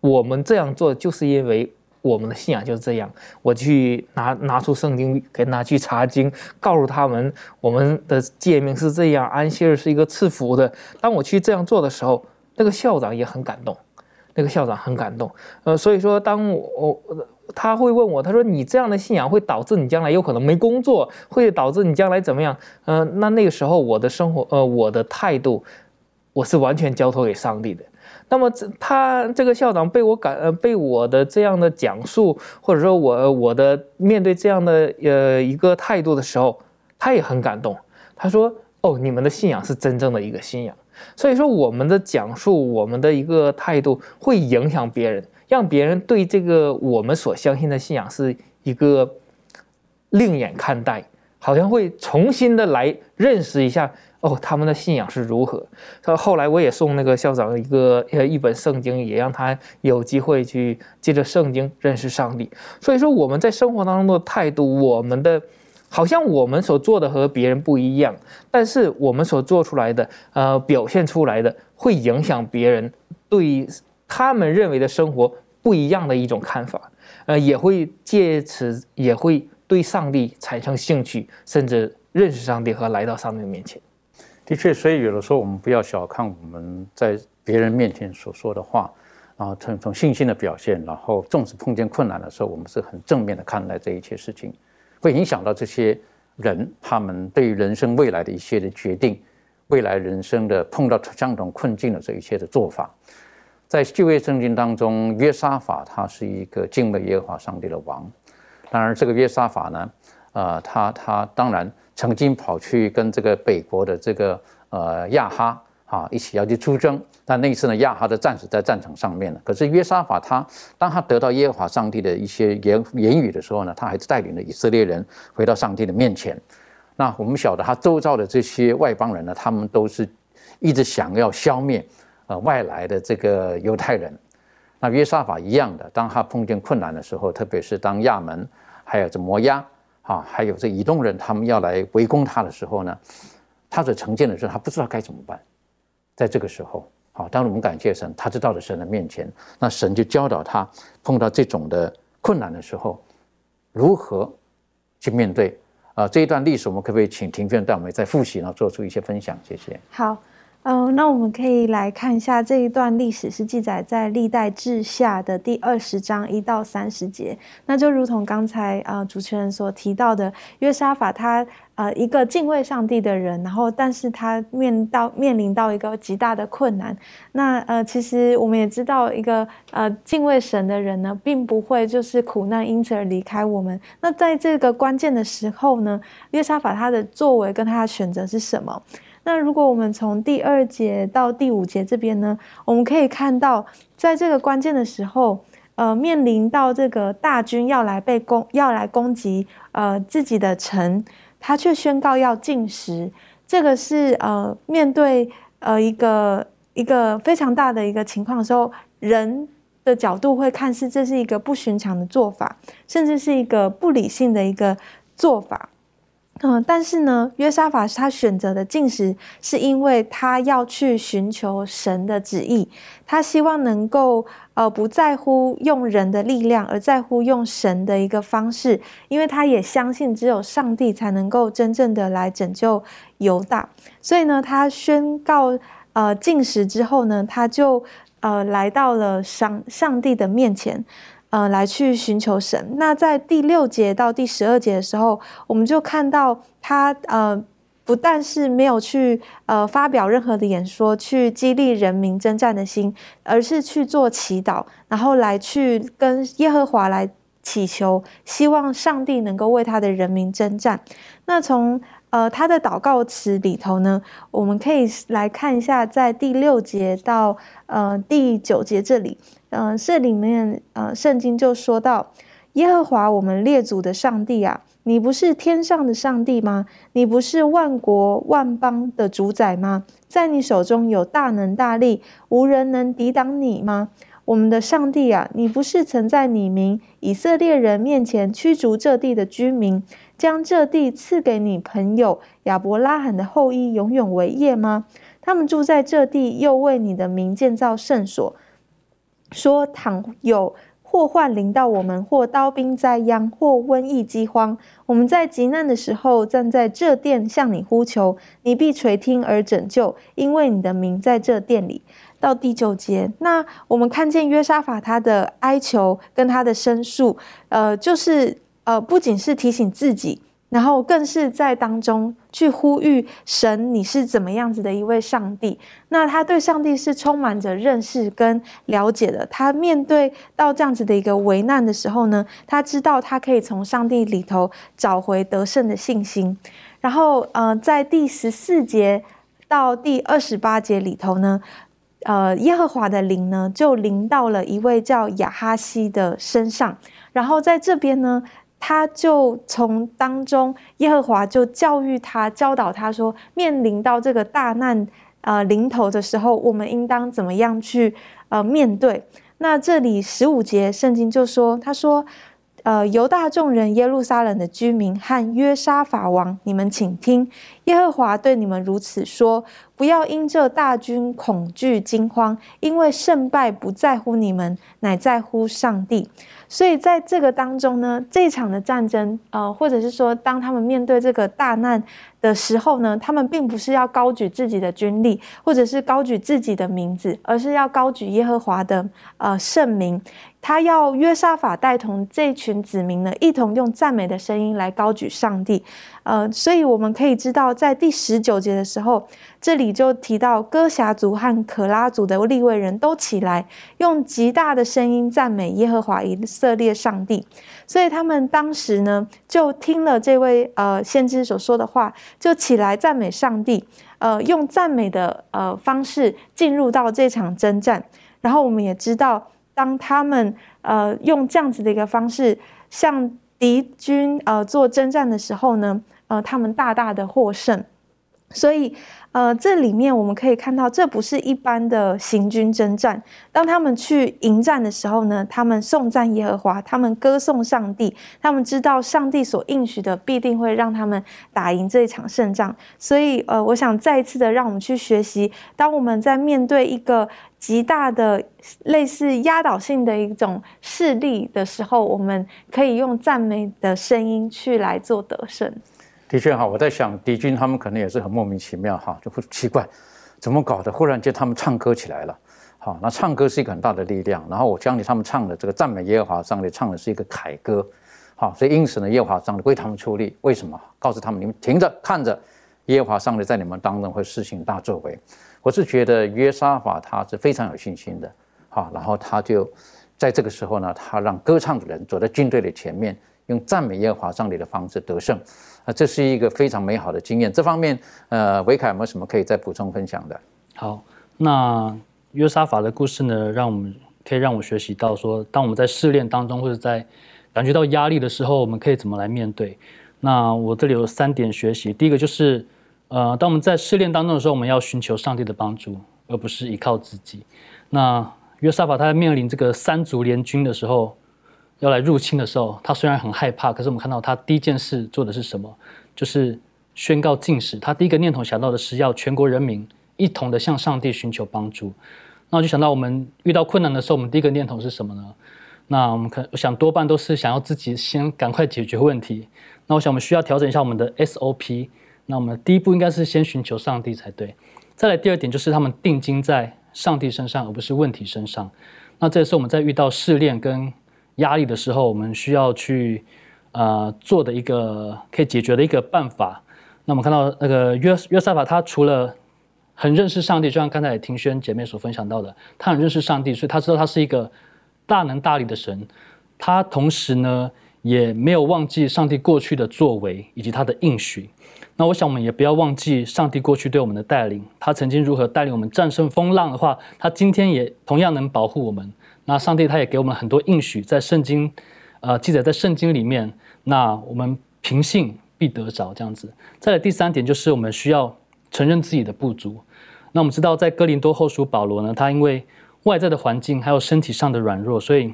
我们这样做就是因为。我们的信仰就是这样，我去拿拿出圣经跟他去查经，告诉他们我们的诫命是这样，安息日是一个赐福的。当我去这样做的时候，那个校长也很感动，那个校长很感动。呃，所以说，当我他会问我，他说你这样的信仰会导致你将来有可能没工作，会导致你将来怎么样？呃，那那个时候我的生活，呃，我的态度，我是完全交托给上帝的。那么这他这个校长被我感呃被我的这样的讲述，或者说我我的面对这样的呃一个态度的时候，他也很感动。他说：“哦，你们的信仰是真正的一个信仰。”所以说，我们的讲述，我们的一个态度会影响别人，让别人对这个我们所相信的信仰是一个另眼看待，好像会重新的来认识一下。哦，他们的信仰是如何？他后来我也送那个校长一个呃一本圣经，也让他有机会去借着圣经认识上帝。所以说我们在生活当中的态度，我们的好像我们所做的和别人不一样，但是我们所做出来的呃表现出来的会影响别人对他们认为的生活不一样的一种看法，呃也会借此也会对上帝产生兴趣，甚至认识上帝和来到上帝面前。的确，所以有的时候我们不要小看我们在别人面前所说的话，然后从从信心的表现，然后纵使碰见困难的时候，我们是很正面的看待这一切事情，会影响到这些人他们对于人生未来的一些的决定，未来人生的碰到相同困境的这一切的做法。在旧约圣经当中，约沙法他是一个敬畏耶和华上帝的王，当然这个约沙法呢，呃，他他当然。曾经跑去跟这个北国的这个呃亚哈啊一起要去出征，但那一次呢，亚哈的战士在战场上面了。可是约沙法他当他得到耶和华上帝的一些言言语的时候呢，他还是带领了以色列人回到上帝的面前。那我们晓得他周遭的这些外邦人呢，他们都是一直想要消灭呃外来的这个犹太人。那约沙法一样的，当他碰见困难的时候，特别是当亚门还有这摩押。啊，还有这以东人，他们要来围攻他的时候呢，他所呈现的是他不知道该怎么办。在这个时候，好，当我们感谢神，他知道了神的面前，那神就教导他碰到这种的困难的时候，如何去面对。啊，这一段历史，我们可不可以请庭卷带我们再复习，然后做出一些分享？谢谢。好。嗯，那我们可以来看一下这一段历史，是记载在历代志下的第二十章一到三十节。那就如同刚才呃主持人所提到的，约沙法他呃一个敬畏上帝的人，然后但是他面到面临到一个极大的困难。那呃其实我们也知道，一个呃敬畏神的人呢，并不会就是苦难因此而离开我们。那在这个关键的时候呢，约沙法他的作为跟他的选择是什么？那如果我们从第二节到第五节这边呢，我们可以看到，在这个关键的时候，呃，面临到这个大军要来被攻，要来攻击，呃，自己的城，他却宣告要进食，这个是呃，面对呃一个一个非常大的一个情况的时候，人的角度会看是这是一个不寻常的做法，甚至是一个不理性的一个做法。嗯，但是呢，约沙法他选择的进食，是因为他要去寻求神的旨意，他希望能够呃不在乎用人的力量，而在乎用神的一个方式，因为他也相信只有上帝才能够真正的来拯救犹大，所以呢，他宣告呃进食之后呢，他就呃来到了上上帝的面前。呃，来去寻求神。那在第六节到第十二节的时候，我们就看到他呃。不但是没有去呃发表任何的演说，去激励人民征战的心，而是去做祈祷，然后来去跟耶和华来祈求，希望上帝能够为他的人民征战。那从呃他的祷告词里头呢，我们可以来看一下，在第六节到呃第九节这里，嗯，这里面呃圣经就说到耶和华我们列祖的上帝啊。你不是天上的上帝吗？你不是万国万邦的主宰吗？在你手中有大能大力，无人能抵挡你吗？我们的上帝啊，你不是曾在你民以色列人面前驱逐这地的居民，将这地赐给你朋友亚伯拉罕的后裔永远为业吗？他们住在这地，又为你的名建造圣所，说倘有。祸患临到我们，或刀兵灾殃，或瘟疫饥荒。我们在极难的时候，站在这殿向你呼求，你必垂听而拯救，因为你的名在这殿里。到第九节，那我们看见约沙法他的哀求跟他的申诉，呃，就是呃，不仅是提醒自己。然后更是在当中去呼吁神，你是怎么样子的一位上帝？那他对上帝是充满着认识跟了解的。他面对到这样子的一个危难的时候呢，他知道他可以从上帝里头找回得胜的信心。然后，呃，在第十四节到第二十八节里头呢，呃，耶和华的灵呢就临到了一位叫亚哈西的身上。然后在这边呢。他就从当中，耶和华就教育他、教导他说，面临到这个大难呃临头的时候，我们应当怎么样去呃面对？那这里十五节圣经就说，他说。呃，犹大众人、耶路撒冷的居民和约沙法王，你们请听，耶和华对你们如此说：不要因这大军恐惧惊慌，因为胜败不在乎你们，乃在乎上帝。所以在这个当中呢，这场的战争，呃，或者是说，当他们面对这个大难的时候呢，他们并不是要高举自己的军力，或者是高举自己的名字，而是要高举耶和华的呃圣名。他要约沙法带同这群子民呢，一同用赞美的声音来高举上帝。呃，所以我们可以知道，在第十九节的时候，这里就提到哥侠族和可拉族的立位人都起来，用极大的声音赞美耶和华以色列上帝。所以他们当时呢，就听了这位呃先知所说的话，就起来赞美上帝。呃，用赞美的呃方式进入到这场征战。然后我们也知道。当他们呃用这样子的一个方式向敌军呃做征战的时候呢，呃，他们大大的获胜，所以。呃，这里面我们可以看到，这不是一般的行军征战。当他们去迎战的时候呢，他们颂赞耶和华，他们歌颂上帝，他们知道上帝所应许的必定会让他们打赢这一场胜仗。所以，呃，我想再一次的让我们去学习，当我们在面对一个极大的类似压倒性的一种势力的时候，我们可以用赞美的声音去来做得胜。的确哈，我在想敌军他们可能也是很莫名其妙哈，就会奇怪，怎么搞的？忽然间他们唱歌起来了，好，那唱歌是一个很大的力量。然后我教你他们唱的这个赞美耶和华上帝唱的是一个凯歌，好，所以因此呢，耶和华上帝为他们出力。为什么？告诉他们你们停着看着，耶和华上帝在你们当中会施行大作为。我是觉得约沙法他是非常有信心的，好，然后他就在这个时候呢，他让歌唱的人走在军队的前面，用赞美耶和华上帝的方式得胜。啊，这是一个非常美好的经验。这方面，呃，维凯有没有什么可以再补充分享的？好，那约沙法的故事呢，让我们可以让我学习到说，当我们在试炼当中或者在感觉到压力的时候，我们可以怎么来面对？那我这里有三点学习。第一个就是，呃，当我们在试炼当中的时候，我们要寻求上帝的帮助，而不是依靠自己。那约沙法他在面临这个三族联军的时候。要来入侵的时候，他虽然很害怕，可是我们看到他第一件事做的是什么？就是宣告禁使。他第一个念头想到的是要全国人民一同的向上帝寻求帮助。那我就想到，我们遇到困难的时候，我们第一个念头是什么呢？那我们可我想多半都是想要自己先赶快解决问题。那我想我们需要调整一下我们的 SOP。那我们第一步应该是先寻求上帝才对。再来第二点就是他们定睛在上帝身上，而不是问题身上。那这也是我们在遇到试炼跟压力的时候，我们需要去呃做的一个可以解决的一个办法。那我们看到那个约约瑟法，他除了很认识上帝，就像刚才庭轩姐妹所分享到的，他很认识上帝，所以他知道他是一个大能大力的神。他同时呢，也没有忘记上帝过去的作为以及他的应许。那我想我们也不要忘记上帝过去对我们的带领，他曾经如何带领我们战胜风浪的话，他今天也同样能保护我们。那上帝他也给我们很多应许，在圣经，呃，记载在圣经里面。那我们凭信必得着这样子。再来第三点就是我们需要承认自己的不足。那我们知道在哥林多后书保罗呢，他因为外在的环境还有身体上的软弱，所以。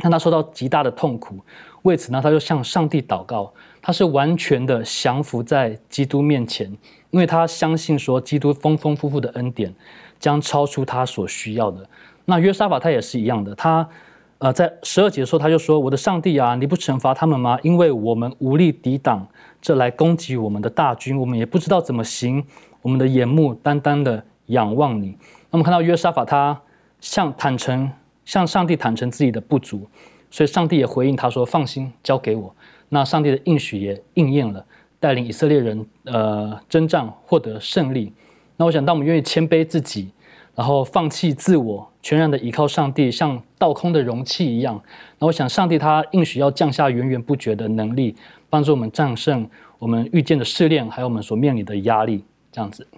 让他受到极大的痛苦，为此呢，他就向上帝祷告。他是完全的降服在基督面前，因为他相信说，基督丰丰富富的恩典将超出他所需要的。那约沙法他也是一样的，他呃在十二节的时候，他就说：“我的上帝啊，你不惩罚他们吗？因为我们无力抵挡这来攻击我们的大军，我们也不知道怎么行。我们的眼目单单的仰望你。”那么看到约沙法，他向坦诚。向上帝坦诚自己的不足，所以上帝也回应他说：“放心，交给我。”那上帝的应许也应验了，带领以色列人呃征战获得胜利。那我想，当我们愿意谦卑自己，然后放弃自我，全然的依靠上帝，像倒空的容器一样，那我想，上帝他应许要降下源源不绝的能力，帮助我们战胜我们遇见的试炼，还有我们所面临的压力。这样子，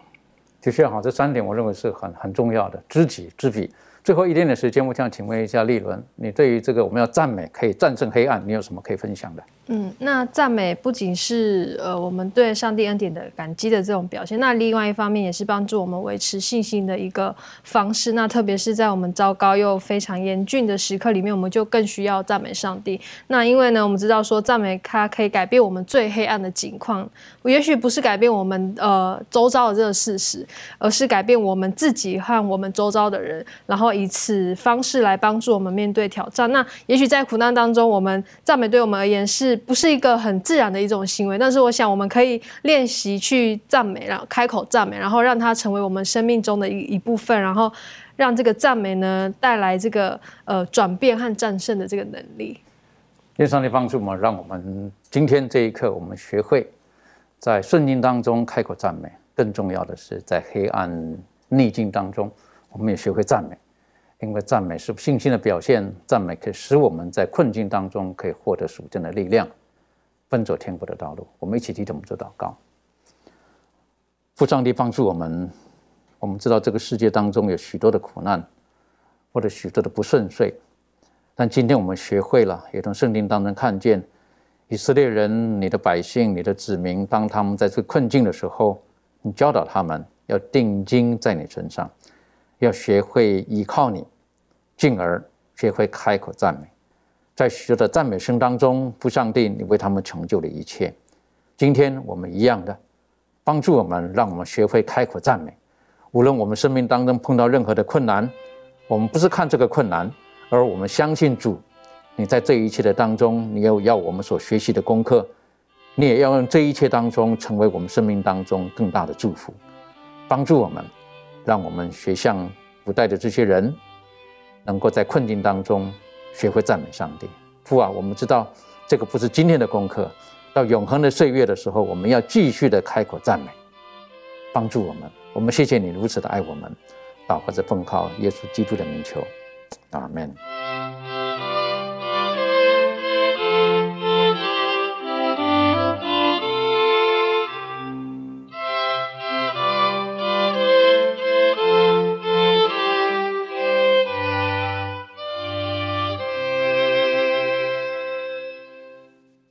的确哈，这三点我认为是很很重要的，知己知彼。最后一点点时间，我想请问一下立伦，你对于这个我们要赞美可以战胜黑暗，你有什么可以分享的？嗯，那赞美不仅是呃我们对上帝恩典的感激的这种表现，那另外一方面也是帮助我们维持信心的一个方式。那特别是在我们糟糕又非常严峻的时刻里面，我们就更需要赞美上帝。那因为呢，我们知道说赞美它可以改变我们最黑暗的境况，也许不是改变我们呃周遭的这个事实，而是改变我们自己和我们周遭的人，然后以此方式来帮助我们面对挑战。那也许在苦难当中，我们赞美对我们而言是。不是一个很自然的一种行为，但是我想我们可以练习去赞美，然后开口赞美，然后让它成为我们生命中的一一部分，然后让这个赞美呢带来这个呃转变和战胜的这个能力。愿上帝帮助我们，让我们今天这一刻，我们学会在顺境当中开口赞美，更重要的是在黑暗逆境当中，我们也学会赞美。因为赞美是信心的表现，赞美可以使我们在困境当中可以获得属天的力量，奔走天国的道路。我们一起提着我们做祷告，父上帝帮助我们。我们知道这个世界当中有许多的苦难，或者许多的不顺遂，但今天我们学会了，也从圣经当中看见以色列人、你的百姓、你的子民，当他们在这困境的时候，你教导他们要定睛在你身上。要学会依靠你，进而学会开口赞美，在许多的赞美声当中，父上帝，你为他们成就了一切。今天我们一样的帮助我们，让我们学会开口赞美。无论我们生命当中碰到任何的困难，我们不是看这个困难，而我们相信主，你在这一切的当中，你有要我们所学习的功课，你也要用这一切当中成为我们生命当中更大的祝福，帮助我们。让我们学像古代的这些人，能够在困境当中学会赞美上帝。父啊，我们知道这个不是今天的功课，到永恒的岁月的时候，我们要继续的开口赞美，帮助我们。我们谢谢你如此的爱我们，祷告着奉靠耶稣基督的名求，阿门。